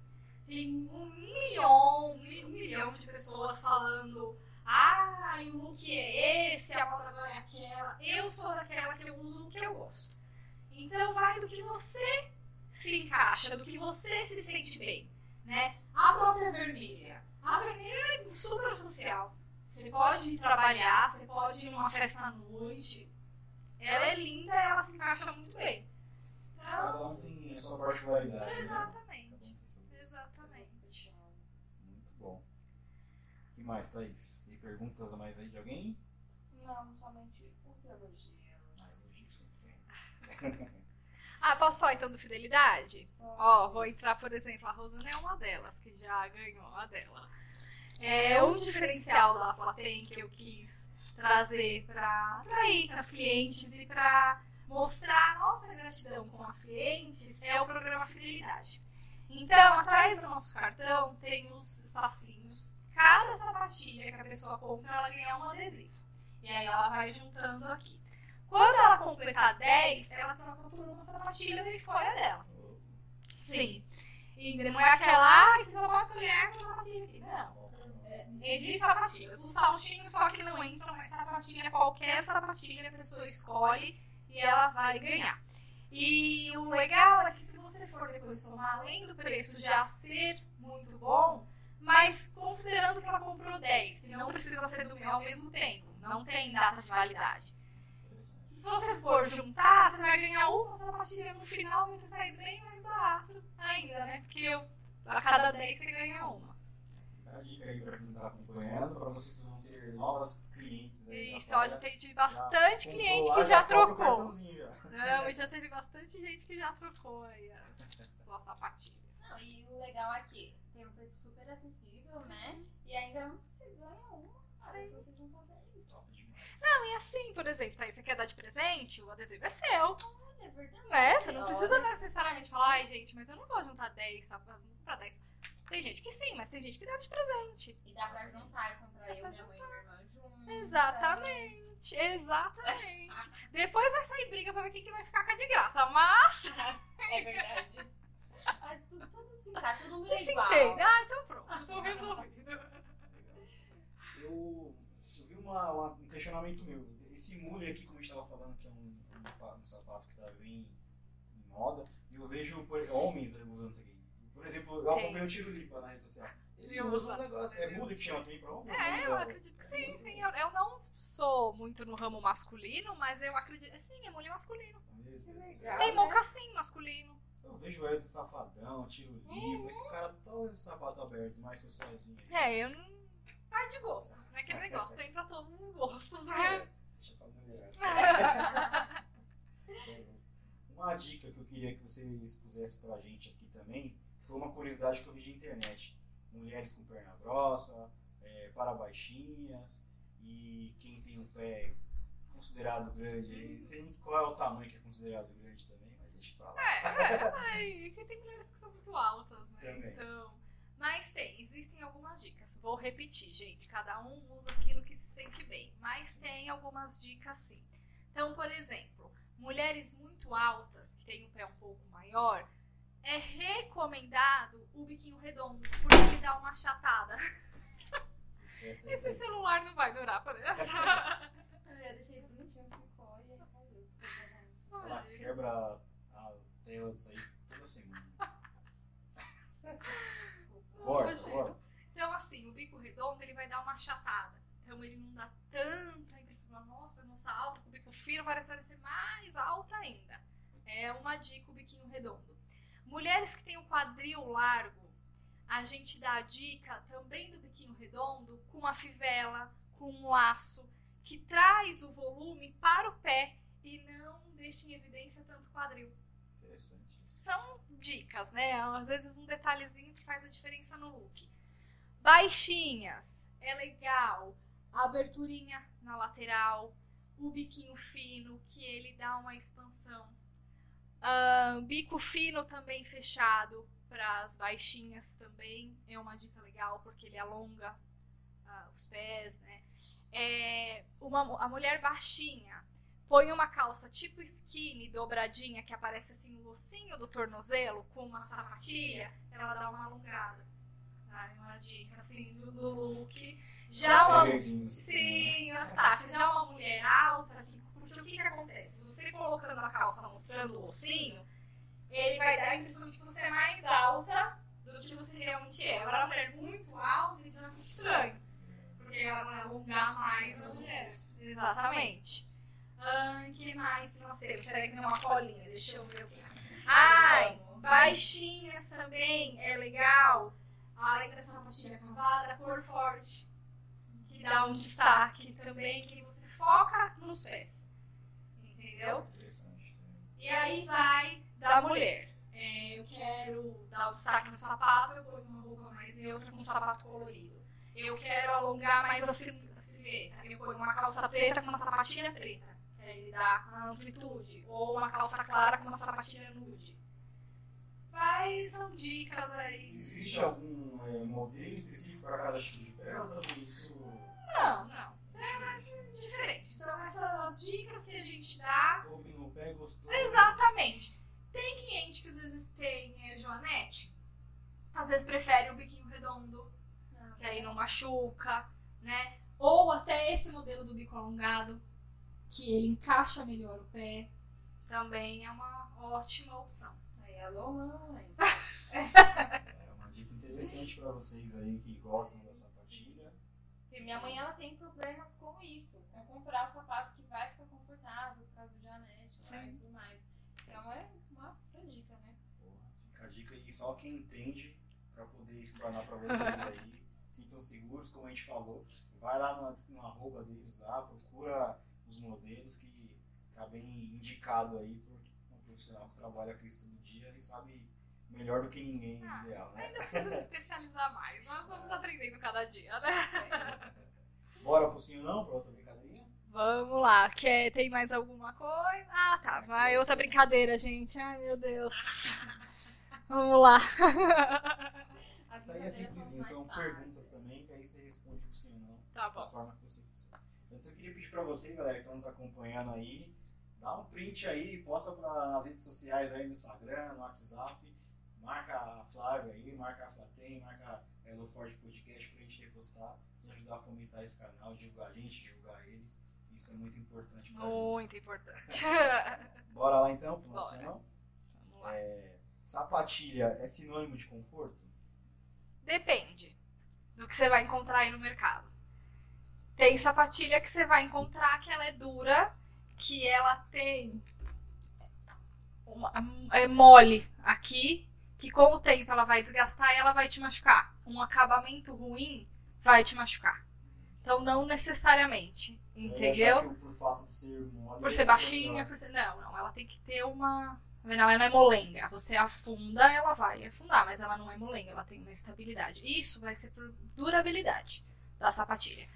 Tem um milhão, um milhão de pessoas falando ah, o look é esse, a moda agora é aquela. Eu sou daquela que eu uso o que eu gosto. Então vai do que você se encaixa, do que você se sente bem, né? A própria vermelha. A vermelha é super social. Você pode ir trabalhar, você pode ir numa festa à noite. Ela é linda, ela se encaixa muito bem. Então, Cada um tem a sua particularidade. né? exatamente. Um sua- Exatamente. Muito bom. O que mais, Thaís? Tem perguntas a mais aí de alguém? Não, somente os elogios. Ah, eu digo sempre. (laughs) Ah, posso falar então do Fidelidade? Ó, vou entrar, por exemplo, a Rosana é uma delas, que já ganhou a dela. É um diferencial da Platem que eu quis trazer para atrair as clientes e para mostrar nossa gratidão com as clientes é o programa Fidelidade. Então, atrás do nosso cartão tem os espacinhos. Cada sapatilha que a pessoa compra, ela ganha um adesivo. E aí ela vai juntando aqui. Quando ela completar 10, ela troca por uma sapatilha da escolha dela. Sim. E não é aquela, ah, você só pode escolher essa sapatilha aqui. Não. É de sapatilhas. Os saltinhos só que não entram, mas sapatilha, qualquer sapatilha a pessoa escolhe e ela vai ganhar. E o legal é que se você for depois somar, além do preço já ser muito bom, mas considerando que ela comprou 10, que não precisa ser do meu ao mesmo tempo, não tem data de validade. Se você for juntar, você vai ganhar uma sapatilha no final e vai ter saído bem mais barato ainda, né? Porque eu, a cada 10 você ganha uma. Dá a dica aí pra quem tá acompanhando, pra vocês vão ser novas clientes aí. Isso, ó, já tive bastante Já cliente que já o trocou. já. Não, e já teve bastante gente que já trocou aí as suas sapatilhas. E o legal aqui, tem um preço super acessível, né? E ainda você ganha uma. Olha, se você juntar 10. Top demais. Não, e assim, por exemplo, tá, você quer dar de presente, o adesivo é seu. Olha, é verdade. Né? Você não precisa necessariamente falar, ai gente, mas eu não vou juntar 10 sapatos pra 10. Tem gente que sim, mas tem gente que dá de presente. E dá pra juntar e comprar Dá eu, pra minha mãe e minha irmã juntas. Exatamente, exatamente. (laughs) Depois vai sair briga pra ver quem que vai ficar com a de graça, mas (laughs) É verdade. Mas tudo, tudo se encaixa, todo mundo você é se igual. entende. Ah, então pronto, tô resolvido. Eu, uma, uma- um questionamento meu. Esse mule aqui, como a gente estava falando, que é um, um, um sapato que está bem em moda, e eu vejo por- homens usando isso aqui. Por exemplo, eu acompanho o Tiro Lipa na rede social. Ele usa um negócio. É muda que chama também pra homem? É, eu Muda. acredito que sim, sim. Eu, eu não sou muito no ramo masculino, mas eu acredito. é, Sim, é mulher masculino. Que céu. legal. Tem né? mocassim masculino. Eu vejo esse safadão, tiro livre, esses caras todos de sapato aberto, mais sensualzinho. É, eu não. Vai de gosto. Não é aquele negócio, tem pra todos os gostos, né? Deixa pra mulher. (laughs) Uma dica que eu queria que você expusesse pra gente aqui também foi uma curiosidade que eu vi de internet. Mulheres com perna grossa, é, para baixinhas e quem tem um pé considerado grande. Não sei nem qual é o tamanho que é considerado grande também, mas deixa pra lá. É, é, ai, que tem mulheres que são muito altas, né? Também. Então. Mas tem, existem algumas dicas. Vou repetir, gente. Cada um usa aquilo que se sente bem. Mas tem algumas dicas sim. Então, por exemplo, mulheres muito altas, que têm um pé um pouco maior, é recomendado o biquinho redondo, porque ele dá uma achatada. É (laughs) Esse celular não vai durar por essa. (laughs) Eu deixei bonitinho, ficou e aí caiu. Ela quebra a tela disso aí toda semana. (laughs) Bora. Então, assim, o bico redondo ele vai dar uma achatada. Então, ele não dá tanta impressão. Nossa, moça alta, com o bico fino vai parecer mais alta ainda. É uma dica o biquinho redondo. Mulheres que têm o quadril largo, a gente dá a dica também do biquinho redondo com uma fivela, com um laço, que traz o volume para o pé e não deixa em evidência tanto o quadril Interessante. são dicas, né? Às vezes um detalhezinho que faz a diferença no look. Baixinhas, é legal. A aberturinha na lateral, o biquinho fino, que ele dá uma expansão. Ah, bico fino também fechado para as baixinhas também é uma dica legal porque ele alonga ah, os pés, né? É, uma, a mulher baixinha põe uma calça tipo skinny, dobradinha, que aparece assim o ossinho do tornozelo, com uma sapatilha, ela dá uma alongada. Tá? É uma dica assim do, look. Já uma. Sim, Anastácia, já uma mulher alta, que, porque o que, que acontece? Você colocando a calça mostrando o ossinho, ele vai dar a impressão de que você é mais alta do que você realmente é. Agora, uma mulher muito alta, ele já fica estranho. Porque ela vai alongar mais a mulher. Exatamente. Ah, que mais que nós temos? Peraí, que tem uma colinha, deixa eu ver o que. Ai, baixinhas também é legal. Além da sapatilha cavada, cor forte que dá um destaque também, que você foca nos pés. Entendeu? E aí vai da mulher. É, eu quero dar o destaque no sapato, eu ponho uma roupa mais neutra com um sapato colorido. Eu quero alongar mais a sil- a silhueta. Eu ponho uma calça preta com uma sapatilha preta. Que aí ele dá a amplitude. Ou uma calça clara com uma sapatilha nude. Mas são dicas aí. Existe algum é, modelo específico para cada tipo de pé ou também isso. Não, não. É diferente. São essas dicas que a gente dá no pé, gostou? Exatamente. Tem cliente que às vezes tem é, joanete, às vezes prefere o biquinho redondo, que aí não machuca, né? Ou até esse modelo do bico alongado, que ele encaixa melhor o pé, também é uma ótima opção. Aí, alô, mãe. É uma dica interessante para vocês aí que gostam da sapatilha. Porque minha mãe ela tem problemas com isso, com comprar o sapato que vai ficar confortável por causa do Janete lá e tudo mais. Então é uma dica, né? Porra, Fica a dica aí, só quem entende para poder explanar para vocês aí. (laughs) Sintam seguros, como a gente falou. Vai lá na, no arroba deles lá, procura os modelos que tá bem indicado aí por um profissional que trabalha com isso todo dia e sabe melhor do que ninguém, Ah, ideal, né? Ainda precisa me especializar mais, nós vamos aprendendo cada dia, né? (laughs) Bora pro sim ou não, pra outra brincadeirinha? Vamos lá, quer, tem mais alguma coisa? Ah, tá, vai outra brincadeira, gente. Ai, meu Deus. (laughs) Vamos lá. As Isso aí é simplesinho, são perguntas também, que aí você responde com sim ou não. Tá da bom. forma que você. Antes eu queria pedir pra vocês, galera, que estão nos acompanhando aí, dá um print aí, posta pra, nas redes sociais aí no Instagram, no WhatsApp, marca a Flávia aí, marca a Flatem, marca a Hello Ford Podcast pra gente repostar e ajudar a fomentar esse canal, divulgar a gente, divulgar eles. Isso é muito importante pra gente. Muito importante. (laughs) Bora lá então pro nosso não? Vamos Vamos lá. É, sapatilha é sinônimo de conforto? Depende do que você vai encontrar aí no mercado. Tem sapatilha que você vai encontrar que ela é dura, que ela tem uma, é mole aqui, que com o tempo ela vai desgastar e ela vai te machucar. Um acabamento ruim vai te machucar. Então não necessariamente, entendeu? Eu por fato de ser mole, Por ser ela baixinha, por ser. Não, não, ela tem que ter uma. Tá? Ela não é molenga. Você afunda, ela vai afundar, mas ela não é molenga, ela tem uma estabilidade. Isso vai ser por durabilidade da sapatilha.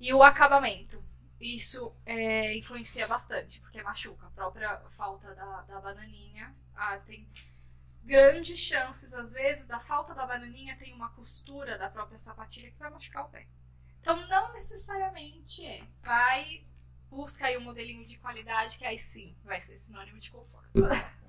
E o acabamento. Isso é, influencia bastante, porque machuca. A própria falta da, da bananinha. Ah, tem grandes chances, às vezes, da falta da bananinha tem uma costura da própria sapatilha que vai machucar o pé. Então, não necessariamente é. Vai, busca aí um modelinho de qualidade que aí sim vai ser sinônimo de conforto. (laughs)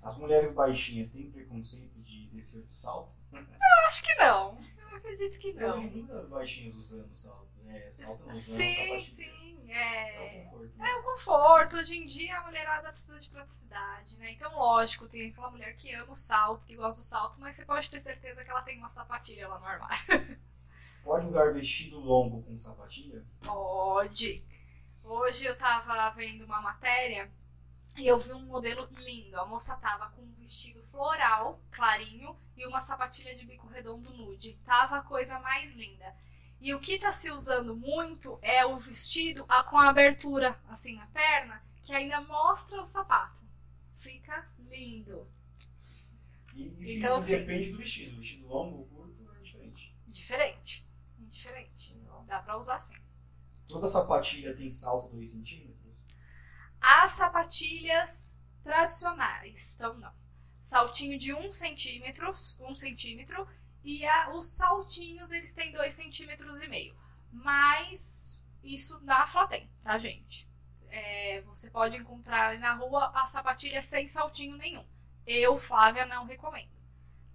As mulheres baixinhas têm preconceito de descer do salto? Eu acho que não. Eu acredito que Eu não. vejo muitas baixinhas usando salto. É, salto não usando Sim, sim. É É. o conforto. É o conforto. Hoje em dia a mulherada precisa de praticidade, né? Então, lógico, tem aquela mulher que ama o salto, que gosta do salto, mas você pode ter certeza que ela tem uma sapatilha lá no armário. (laughs) Pode usar vestido longo com sapatilha? Pode. Hoje eu tava vendo uma matéria e eu vi um modelo lindo. A moça tava com um vestido floral, clarinho, e uma sapatilha de bico redondo nude. Tava a coisa mais linda. E o que tá se usando muito é o vestido com a abertura assim na perna, que ainda mostra o sapato. Fica lindo. E isso Então, sim. depende do vestido. Vestido longo ou curto é diferente. Diferente. Diferente. Dá pra usar sim. Toda sapatilha tem salto 2 centímetros? As sapatilhas tradicionais, então não. Saltinho de 1 um centímetro, um centímetro, e a- os saltinhos eles têm 2 centímetros e meio. Mas isso na Flatem, tá, gente? É, você pode encontrar na rua a sapatilha sem saltinho nenhum. Eu, Flávia, não recomendo.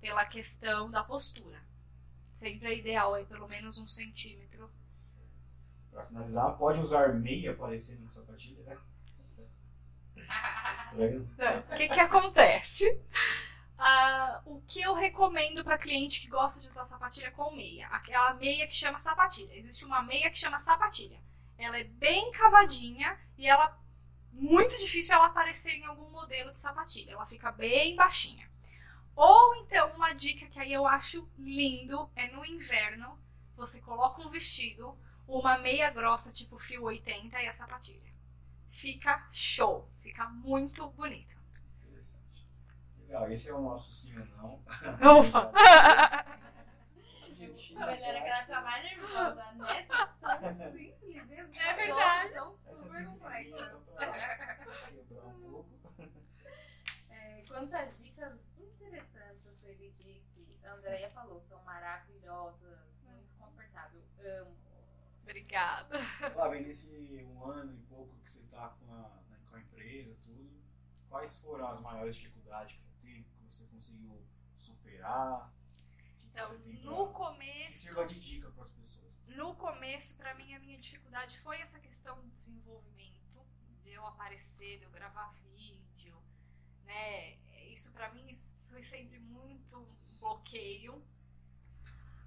Pela questão da postura. Sempre é ideal aí pelo menos um centímetro. Pra finalizar, pode usar meia parecendo com sapatilha? É (laughs) estranho. O que, que acontece? Ah, o que eu recomendo para cliente que gosta de usar sapatilha com meia? Aquela meia que chama sapatilha. Existe uma meia que chama sapatilha. Ela é bem cavadinha e ela muito difícil ela aparecer em algum modelo de sapatilha. Ela fica bem baixinha. Ou então uma dica que aí eu acho lindo é no inverno você coloca um vestido, uma meia grossa tipo fio 80 e a sapatilha. Fica show, fica muito bonito. Legal, esse é o nosso sim ou não. Ufa! A galera que ela fica mais nervosa nessa são simples. esses É verdade. São Essa super complexas. quebrar um pouco. É, quantas dicas interessantes a Sueli disse. A Andrea falou, são maravilhosas, muito confortável. Amo. Obrigada. Lá bem, nesse um ano e pouco que você está com a, com a empresa, tudo, quais foram as maiores dificuldades que você você conseguiu superar? Então, pra- no que começo, sirva de dica para as pessoas. no começo, pra mim, a minha dificuldade foi essa questão do desenvolvimento, de eu aparecer, de eu gravar vídeo, né? Isso pra mim foi sempre muito bloqueio.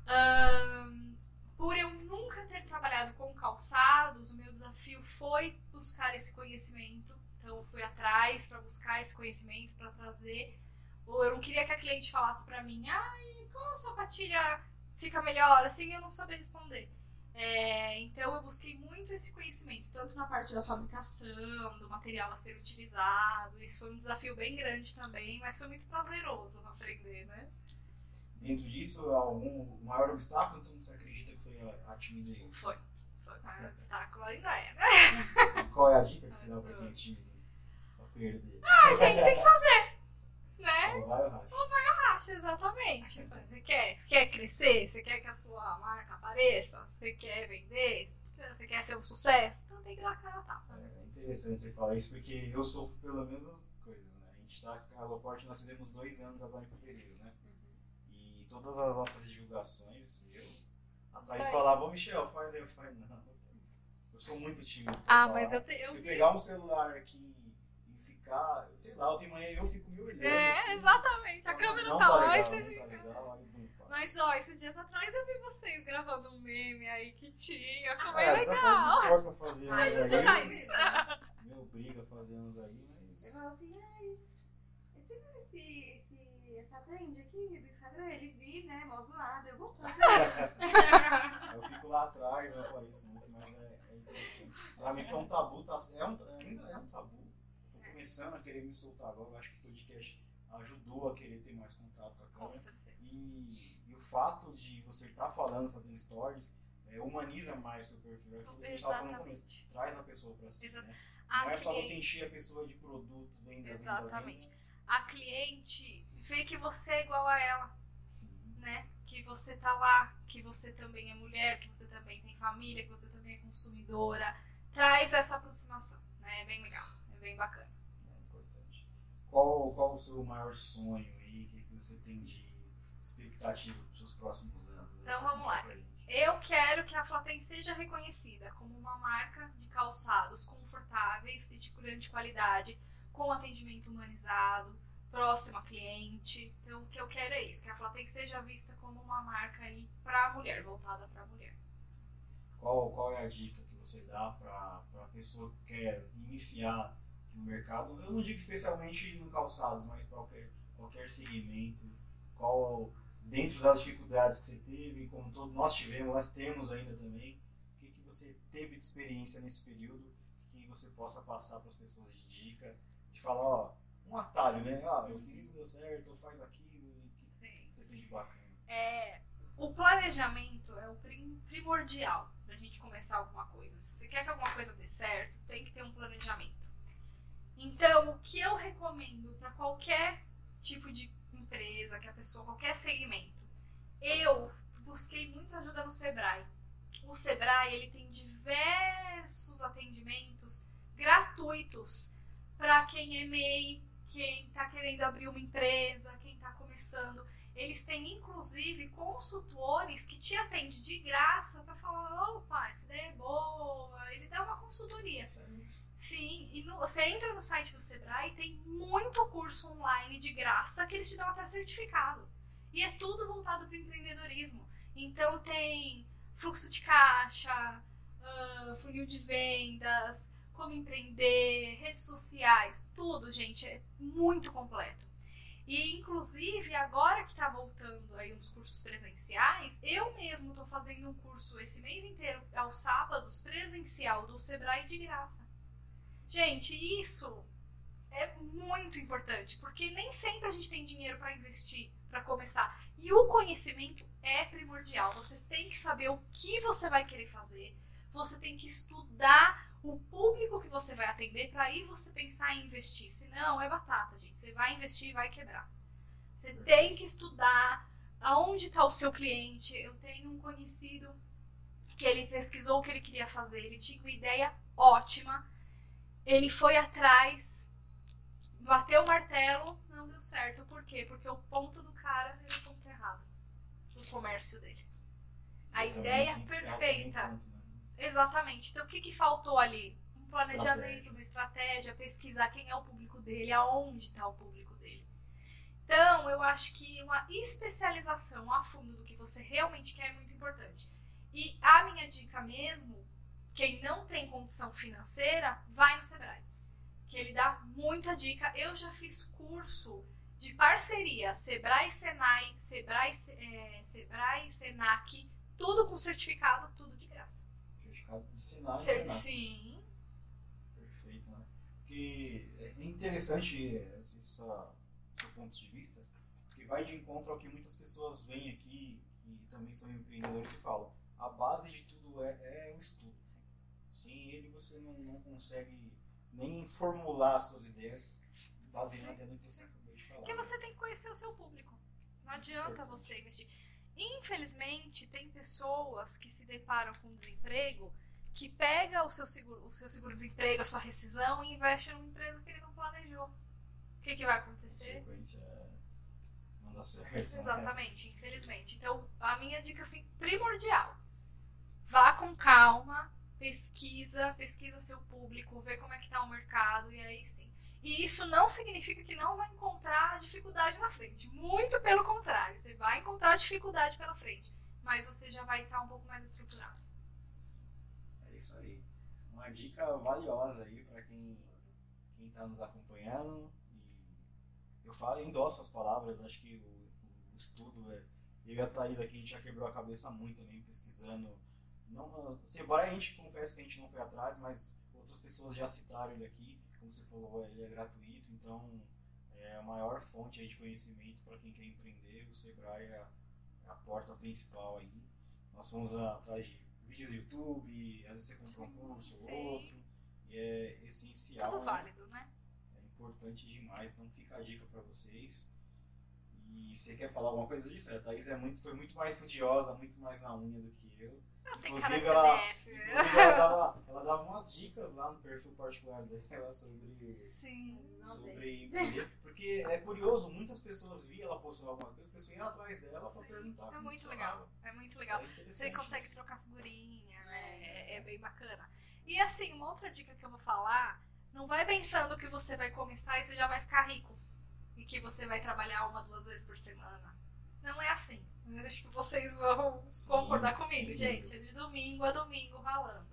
Ahn, por eu nunca ter trabalhado com calçados, o meu desafio foi buscar esse conhecimento. Então, eu fui atrás para buscar esse conhecimento, para trazer. Ou eu não queria que a cliente falasse para mim, ai, qual sapatilha fica melhor? Assim, eu não sabia responder. É, então, eu busquei muito esse conhecimento, tanto na parte da fabricação, do material a ser utilizado. Isso foi um desafio bem grande também, mas foi muito prazeroso aprender, né? Dentro disso, algum maior obstáculo, então você acredita que foi a, a timidez? Foi. Foi um obstáculo ainda é, né? E qual é a dica que você dá para quem é tímido? Pra perder? A gente tem que fazer, né? Ou vai ou racha? Acha, exatamente. Você quer, você quer crescer? Você quer que a sua marca apareça? Você quer vender? Você quer ser um sucesso? Então tem que dar cara a tapa. né? É interessante você falar isso, porque eu sofro pela mesmas coisas, né? A gente tá com a Hello Forte, nós fizemos dois anos agora em fevereiro, né? E todas as nossas divulgações, eu, a Thaís aí. falava, ô Michel, faz aí, eu falei, não. Eu sou muito tímido. Ah, falar. mas eu, te, eu Se vi pegar um celular aqui ficar, sei lá, eu tenho manhã eu fico me olhando. É, assim, exatamente. A câmera não tá lá legal, e você não fica. Tá legal. Mas ó, esses dias atrás eu vi vocês gravando um meme aí que tinha, Ah, bem só legal. que me força a fazer aí. isso. Me obriga a fazer uns aí, mas. Eu falo assim, ai, você viu esse, esse, essa trend aqui do Instagram? Ele vi, né, mó zoado, eu vou fazer. (laughs) Eu fico lá atrás, eu apareço muito, mas é, é interessante. Pra mim foi um tabu, tá, é um, ainda é um tabu. Começando a querer me soltar agora, eu acho que o podcast ajudou a querer ter mais contato com a Com câmera. certeza. E, e o fato de você estar falando, fazendo stories, é, humaniza mais seu perfil. É aquilo que a gente tava falando no começo. Exatamente. Traz a pessoa pra si, né? A Não é só cliente- você encher a pessoa de produto, venda, Exatamente. venda, A cliente vê que você é igual a ela. Sim. né? Que você tá lá, que você também é mulher, que você também tem família, que você também é consumidora. Traz essa aproximação, né? É bem legal, é bem bacana. Qual, qual o seu maior sonho aí? O que, você tem de expectativa para os seus próximos anos? Então, vamos lá. Eu quero que a Flatem seja reconhecida como uma marca de calçados confortáveis e de grande qualidade, com atendimento humanizado, próximo a cliente. Então, o que eu quero é isso, que a Flatem seja vista como uma marca aí para mulher, voltada para mulher. Qual, qual é a dica que você dá para a pessoa que quer iniciar no mercado? Eu não digo especialmente no calçados, mas para qualquer, qualquer segmento. Qual, dentro das dificuldades que você teve, como todos nós tivemos, nós temos ainda também, o que, que você teve de experiência nesse período que você possa passar para as pessoas de dica, de falar, ó, um atalho, né? Ah, eu fiz, deu certo, faz aquilo, o que Sim. você tem de bacana? É, o planejamento é o prim- primordial pra gente começar alguma coisa. Se você quer que alguma coisa dê certo, tem que ter um planejamento. Então, o que eu recomendo para qualquer tipo de empresa, que a pessoa, qualquer segmento, eu busquei muita ajuda no Sebrae. O Sebrae ele tem diversos atendimentos gratuitos para quem é MEI, quem está querendo abrir uma empresa, quem está começando. Eles têm inclusive consultores que te atendem de graça para falar: opa, essa ideia é boa. Ele dá uma consultoria. Isso? Sim, e no- você entra no site do Sebrae tem muito curso online de graça que eles te dão até certificado. E é tudo voltado para o empreendedorismo. Então tem fluxo de caixa, ah, funil de vendas, como empreender, redes sociais, tudo, gente, é muito completo. E inclusive agora que está voltando aí uns cursos presenciais, eu mesmo estou fazendo um curso esse mês inteiro aos sábados presencial do Sebrae de graça. Gente, isso é muito importante, porque nem sempre a gente tem dinheiro para investir, para começar. E o conhecimento é primordial. Você tem que saber o que você vai querer fazer. Você tem que estudar o público que você vai atender para aí você pensar em investir. Senão é batata, gente. Você vai investir e vai quebrar. Você tem que estudar aonde está o seu cliente. Eu tenho um conhecido que ele pesquisou o que ele queria fazer, ele tinha uma ideia ótima, ele foi atrás, bateu o martelo, não deu certo. Por quê? Porque o ponto do cara era o ponto errado do comércio dele. A Então, ideia essencial perfeita. né? Exatamente. Então, o que, que faltou ali? Um planejamento, uma estratégia, pesquisar quem é o público dele, aonde está o público dele. Então, eu acho que uma especialização a fundo do que você realmente quer é muito importante. E a minha dica mesmo, quem não tem condição financeira, vai no Sebrae. Que ele dá muita dica. Eu já fiz curso de parceria, Sebrae, Senai, Sebrae, eh, Sebrae, Senac, tudo com certificado, tudo de graça. De. Cer- Senai. Sim. Perfeito, né? Porque é interessante esse seu ponto de vista, porque vai de encontro ao que muitas pessoas vêm aqui, que também são empreendedores, e falam: a base de tudo é, é o estudo. Sem ele, você não, não consegue nem formular as suas ideias baseado até no que você acabou de falar. Porque você tem que conhecer o seu público. Não adianta Importante. você investir. Infelizmente, tem pessoas que se deparam com desemprego que pega o seu seguro, o seu seguro-desemprego, a sua rescisão e investe numa empresa que ele não planejou. O que, que vai acontecer? É não dá certo. né? Exatamente, infelizmente. Então, a minha dica assim, primordial. Vá com calma, pesquisa, pesquisa seu público, vê como é que tá o mercado e aí sim. E isso não significa que não vai encontrar dificuldade na frente. Muito pelo contrário, você vai encontrar dificuldade pela frente, mas você já vai estar um pouco mais estruturado. É isso aí. Uma dica valiosa aí para quem quem está nos acompanhando. E eu falo, endosso as palavras, acho que o, o estudo é. Eu e a Thaís aqui a gente já quebrou a cabeça muito também pesquisando. Não, assim, embora a gente confesse que a gente não foi atrás, mas outras pessoas já citaram ele aqui. Como você falou, ele é gratuito, então é a maior fonte aí de conhecimento para quem quer empreender. O Sebrae é a, é porta principal aí. Nós fomos atrás de vídeos do YouTube, às vezes você compra um curso ou outro. E é essencial. Tudo válido, né? É importante demais, então fica a dica para vocês. E você quer falar alguma coisa disso? A Thaís é muito, foi muito mais estudiosa, muito mais na unha do que eu. Ela tem cara de ela, CDF. inclusive ela, (laughs) dava, ela dava umas dicas lá no perfil particular dela sobre, Sim. sobre. Porque é curioso, muitas pessoas viam ela postando algumas coisas, as pessoas iam atrás dela Sim, perguntar. É muito legal. É muito legal. É Você consegue trocar figurinha, né? É, é bem bacana. E assim, uma outra dica que eu vou falar, não vai pensando que você vai começar e você já vai ficar rico. E que você vai trabalhar uma, duas vezes por semana. Não é assim. Eu acho que vocês vão Sim, concordar comigo, sim. gente. É de domingo a domingo ralando.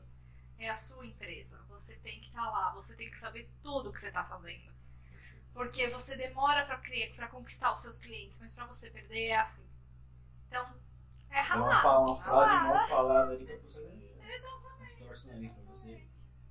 É a sua empresa. Você tem que estar lá, você tem que saber tudo que você está fazendo. Porque você demora para criar, para conquistar os seus clientes, mas para você perder é assim. Então, é É uma, ralar. uma frase ralar. mal falada ali que pessoa Exatamente. o pra você.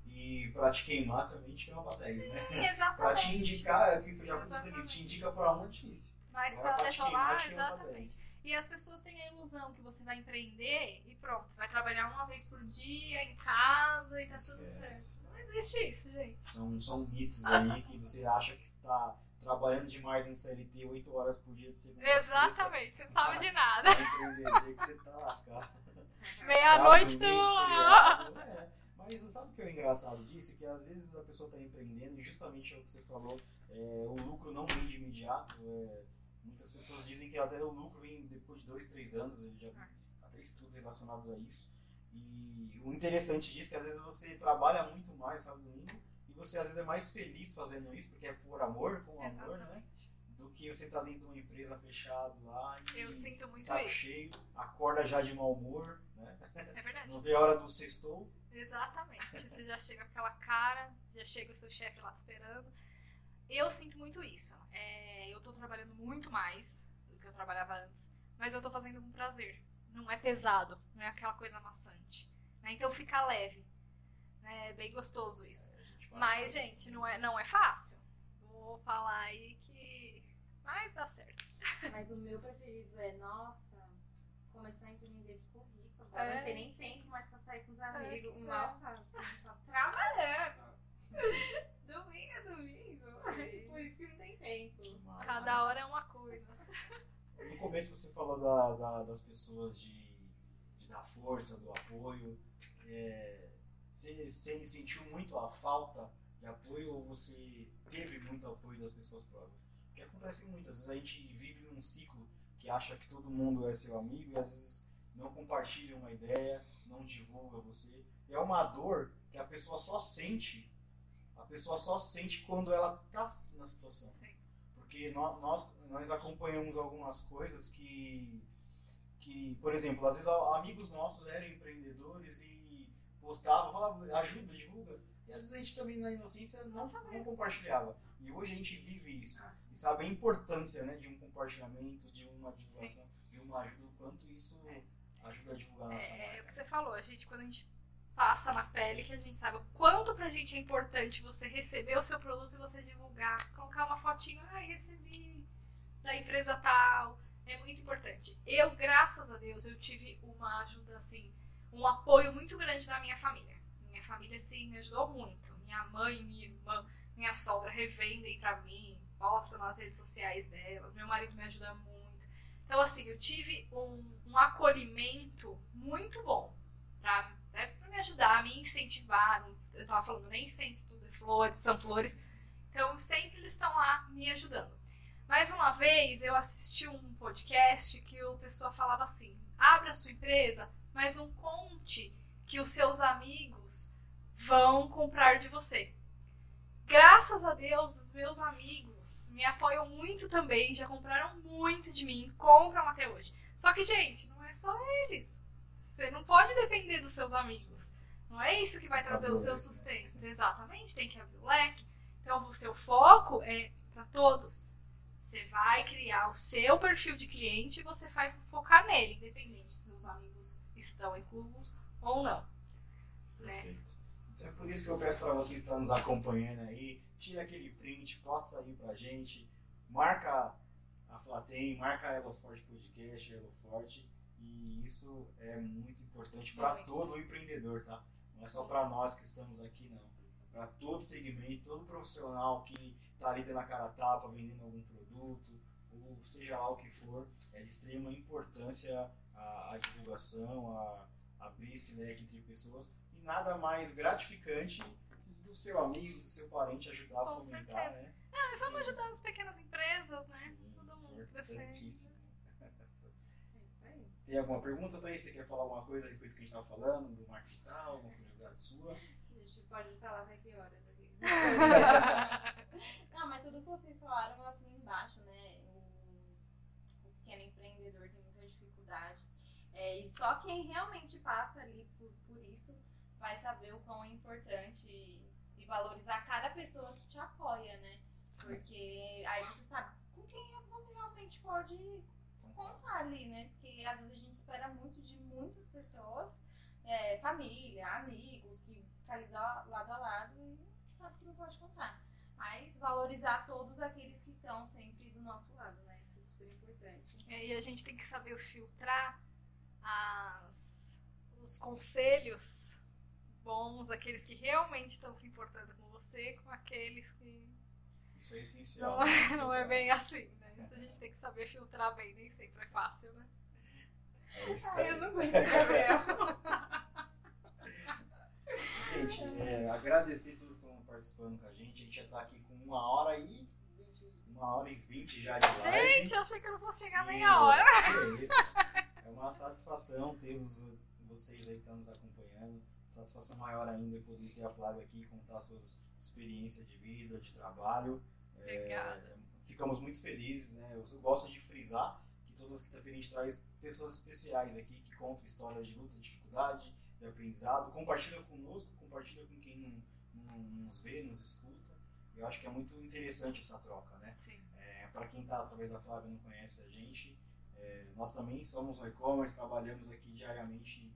E pra te queimar também te queima pra 10, Sim, né? (laughs) Pra exatamente. te indicar, é o que eu já dizendo, te indica pra um é difícil. Mas para queimar, detonar, exatamente. 10. E as pessoas têm a ilusão que você vai empreender e pronto, vai trabalhar uma vez por dia em casa e tá tudo certo. Não existe isso, gente. São, são mitos aí que você acha que está trabalhando demais em CLT 8 horas por dia de segunda a sexta. Exatamente, você não sabe de nada. Pra empreender, que você tá lascado. (laughs) Meia-noite tu. Feriado, é. Mas sabe o que é engraçado disso? Que às vezes a pessoa está empreendendo e justamente é o que você falou, é, o lucro não vem de imediato. é, muitas pessoas dizem que até o lucro vem depois de dois, três anos, eu já vi até estudos relacionados a isso. E o interessante disso é que às vezes você trabalha muito mais sábado e domingo e você às vezes é mais feliz fazendo isso, porque é por amor, com amor, né? Exatamente. Do que você tá dentro de uma empresa fechada lá Eu sinto muito saco isso. cheio, acorda já de mau humor, né? É verdade. Não vê a hora do sextou. Exatamente. Você já chega com aquela cara, já chega o seu chefe lá te esperando. Eu sinto muito isso. É, eu tô trabalhando muito mais do que eu trabalhava antes, mas eu tô fazendo com prazer. Não é pesado, não é aquela coisa maçante. né? Então fica leve. né? É bem gostoso isso. Passa Mas, por gente, não é, não é fácil. Vou falar aí que. Mas dá certo. Mas o meu preferido é, nossa, começou a empreender, ficou rico. Agora É. não tem nem tempo mais pra sair com os amigos. É. Nossa, a gente tá trabalhando. (laughs) domingo é domingo. Sim. Por isso que não tem tempo. Mas, Cada hora é uma coisa. No começo você falou da, da- das pessoas de, de dar força, do apoio. É, você, você sentiu muito a falta de apoio ou você teve muito apoio das pessoas próximas? Porque acontece muito, às vezes a gente vive num ciclo que acha que todo mundo é seu amigo e às vezes não compartilha uma ideia, não divulga você. É uma dor que a pessoa só sente, a pessoa só sente quando ela tá na situação Sim. porque nó- nós, nós acompanhamos algumas coisas que, que, por exemplo, às vezes amigos nossos eram empreendedores e postavam, falavam, ajuda, divulga. E às vezes a gente também na inocência não, não compartilhava. E hoje a gente vive isso. E sabe a importância né, de um compartilhamento, de uma divulgação, de uma ajuda, o quanto isso ajuda a divulgar a nossa É, é o marca. que você falou, a gente, quando a gente passa na pele, que a gente o quanto pra gente é importante você receber o seu produto e você divulgar, colocar uma fotinho, ai, recebi da empresa tal, é muito importante. Eu, graças a Deus, eu tive uma ajuda, assim, um apoio muito grande da minha família. Minha família, assim, me ajudou muito. Minha mãe, minha irmã, minha sogra revendem pra mim, postam nas redes sociais delas, meu marido me ajuda muito. Então, assim, eu tive um, um acolhimento muito bom pra me ajudar, me incentivar. Eu tava falando, nem sempre tudo é flores, são flores. Então, sempre eles estão lá me ajudando. Mais uma vez, eu assisti um podcast que o pessoa falava assim: abra sua empresa, mas não conte que os seus amigos vão comprar de você. Graças a Deus, os meus amigos me apoiam muito também, já compraram muito de mim, compram até hoje. Só que, gente, não é só eles. Você não pode depender dos seus amigos. Não é isso que vai trazer o seu sustento. Exatamente, tem que abrir o leque. Então, o seu foco é para todos. Você vai criar o seu perfil de cliente e você vai focar nele, independente se os amigos estão inclusos ou não. Né? Perfeito. Então é por isso que eu peço para vocês que estão nos acompanhando aí, tira aquele print, posta aí pra gente, marca a Flatem, marca a Elo Forte Podcast, Elo Forte, e isso é muito importante para todo empreendedor, tá? Não é só para nós que estamos aqui, não. Para todo segmento, todo profissional que está ali dando a cara a tapa, vendendo algum produto, ou seja lá o que for, é de extrema importância a, a divulgação, a abrir esse leque entre pessoas e nada mais gratificante do seu amigo, do seu parente ajudar a Com fomentar, certeza. né? Ah, e vamos ajudar as pequenas empresas, né? Sim, Todo mundo crescendo. importantíssimo. É isso aí. Tem alguma pergunta, Thaís? Você quer falar alguma coisa a respeito do que a gente estava falando, do marketing digital, alguma curiosidade sua? (laughs) A gente pode falar até que horas aqui. (laughs) (laughs) Não, mas tudo que vocês falaram eu assino embaixo, né? O, o pequeno empreendedor tem muita dificuldade. É, e só quem realmente passa ali por, por isso vai saber o quão é importante e, e valorizar cada pessoa que te apoia, né? Porque aí você sabe com quem você realmente pode contar ali, né? Porque às vezes a gente espera muito de muitas pessoas, é, família, amigos, que ficam ali lado a lado e sabe que não pode contar. Mas valorizar todos aqueles que estão sempre do nosso lado, né? Isso é super importante. E a gente tem que saber filtrar as, os conselhos bons, aqueles que realmente estão se importando com você, com aqueles que Isso é essencial. não é, não é bem assim, né? Isso a gente tem que saber filtrar bem, nem sempre é fácil, né? É isso Ai, aí. eu não aguento, Gabriel. Gente, é, agradecer todos que estão participando com a gente. A gente já está aqui com uma hora e. Uma hora e vinte já de live. Gente, eu achei que eu não fosse chegar E, meia hora. É uma satisfação termos vocês aí que estão nos acompanhando. Satisfação maior ainda poder ter a Flávia aqui e contar suas experiências de vida, de trabalho. É, Obrigada. Ficamos muito felizes, né? Eu gosto de frisar que todas as quinta-feiras a gente traz pessoas especiais aqui que contam histórias de luta, de dificuldade, de aprendizado, compartilha conosco, compartilha com quem não, não nos vê, nos escuta. Eu acho que é muito interessante essa troca, né? É, para quem está através da Flávia não conhece a gente, é, nós também somos um e-commerce, trabalhamos aqui diariamente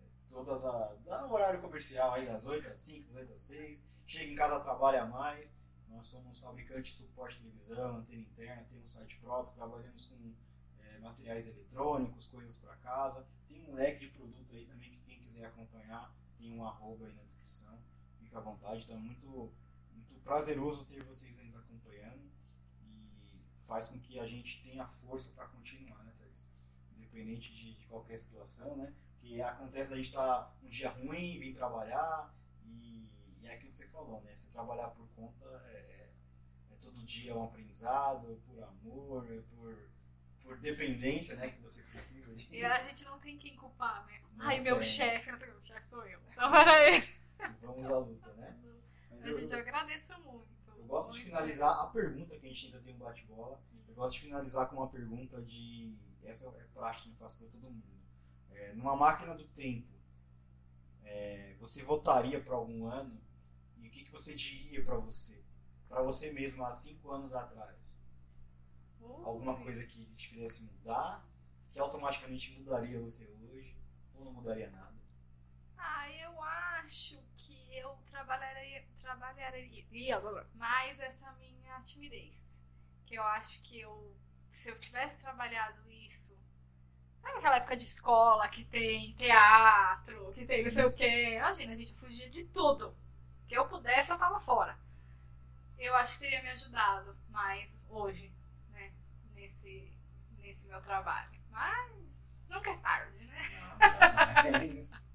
é, todas a dá um horário comercial aí das 8 às 5, das 8 às 6, chega em casa trabalha mais. Nós somos fabricantes de suporte de televisão, antena interna, temos site próprio, trabalhamos com é, materiais eletrônicos, coisas para casa. Tem um leque de produto aí também que quem quiser acompanhar, tem um arroba aí na descrição. Fica à vontade, então é muito, muito prazeroso ter vocês aí nos acompanhando e faz com que a gente tenha força para continuar, né, Thais? Independente de, de qualquer situação, né? Que acontece a gente estar um dia ruim, vir trabalhar e, é aquilo que você falou, né? Você trabalhar por conta é, é todo dia um aprendizado, é por amor, é por, por dependência, né? Que você precisa. E a gente não tem quem culpar, né? Não Ai, meu tem. chefe, não sei o que, o chefe sou eu. Então era ele. Vamos à luta, né? Mas A eu- gente agradece muito. Eu gosto de Muito finalizar mesmo. a pergunta que a gente ainda tem um bate-bola. Eu gosto de finalizar com uma pergunta de. Essa é prática eu faço para todo mundo. É, numa máquina do tempo, é, você votaria para algum ano? E o que, que você diria para você? Para você mesmo há cinco anos atrás? Alguma Ui. coisa que te fizesse mudar? Que automaticamente mudaria você hoje? Ou não mudaria nada? Ah, eu acho que eu trabalharia, trabalharia mais essa minha timidez. Que eu acho que eu, se eu tivesse trabalhado isso, sabe aquela época de escola que tem teatro, que tem não sei o quê? Imagina, a gente fugia de tudo. Que eu pudesse, eu tava fora. Eu acho que teria me ajudado mais hoje, né? Nesse, nesse meu trabalho. Mas nunca é tarde, né? É isso.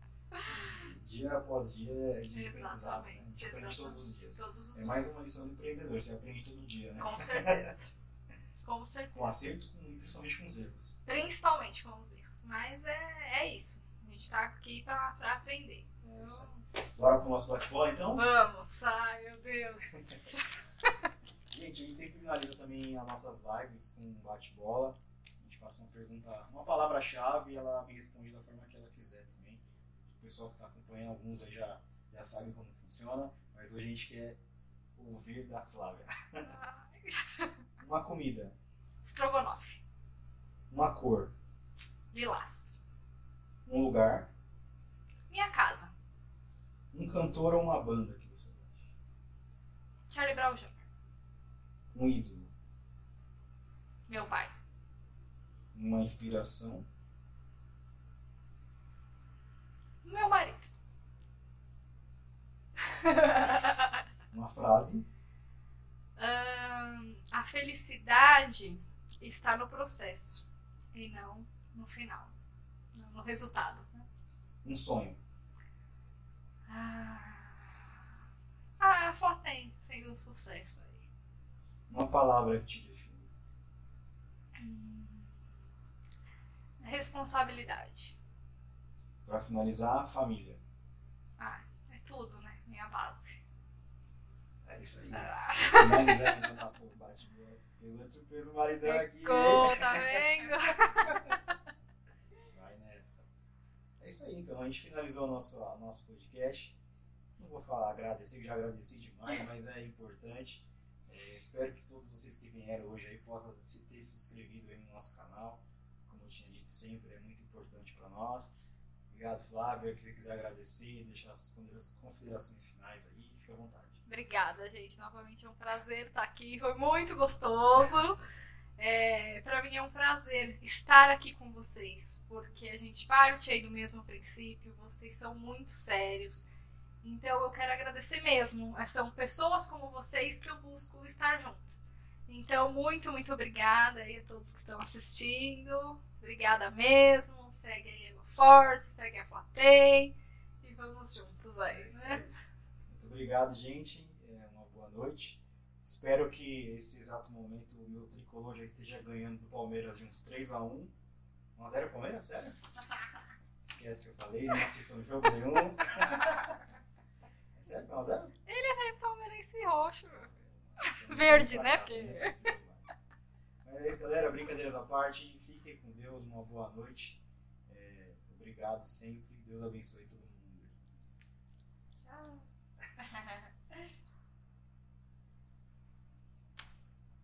Dia após dia é de aprendizado. Né? Aprende Exatamente. todos os dias. Todos os É mais dias. uma lição do empreendedor, você aprende todo dia, né? Com certeza. Com (laughs) certeza. Com acerto com, principalmente com os erros. Principalmente com os erros. Mas é, é isso. A gente tá aqui pra aprender. É Então, Bora pro nosso bate-bola então? Vamos! Ai, meu Deus! (laughs) Gente, a gente sempre finaliza também as nossas lives com bate-bola. A gente faz uma pergunta, uma palavra-chave e ela me responde da forma que ela quiser também. O pessoal que está acompanhando, alguns aí já, já sabem como funciona, mas hoje a gente quer ouvir da Flávia. (laughs) Uma comida, Strogonoff. uma cor, Lilás. um lugar, Minha casa. Um cantor ou uma banda que você gosta, Charlie Brown Jr. um ídolo, Meu pai. uma inspiração, Meu marido. (laughs) uma frase, a felicidade está no processo e não no final, não no resultado. né? um sonho, Ah, a Fortem sendo um sucesso aí. uma palavra que te define, Responsabilidade. para finalizar, família. Ah, é tudo, né? Minha base. É isso aí. Ah, passou o bate-bola. Pegou de surpresa o maridão aqui. ficou, tá vendo? (laughs) Isso aí, então. A gente finalizou nosso, nosso podcast. Não vou falar agradecer, já agradeci demais, mas é importante. É, espero que todos vocês que vieram hoje aí possam se- ter se inscrevido aí no nosso canal. Como eu tinha dito sempre, é muito importante para nós. Obrigado, Flávia. Se quiser agradecer, deixar suas considera- considerações finais aí, fica à vontade. Obrigada, gente. Novamente é um prazer estar aqui. Foi muito gostoso. É, para mim é um prazer estar aqui com vocês, porque a gente parte aí do mesmo princípio, vocês são muito sérios. Então eu quero agradecer mesmo. É, São pessoas como vocês que eu busco estar junto. Então, muito, muito obrigada aí a todos que estão assistindo. Obrigada mesmo. Segue aí a Forte, segue a Flatei. E vamos juntos aí, né? Muito obrigado, gente. É, uma boa noite. Espero que esse exato momento o meu tricolor já esteja ganhando do Palmeiras de uns 3x1. 1x0 Palmeiras? Sério? Esquece que eu falei, não assistam jogo nenhum. É sério? 1x0? É palmeirense roxo. Verde, né? Porque- Mas é isso, galera. Brincadeiras à parte. Fiquem com Deus. Uma boa noite. É, obrigado sempre. Deus abençoe todo mundo. Tchau.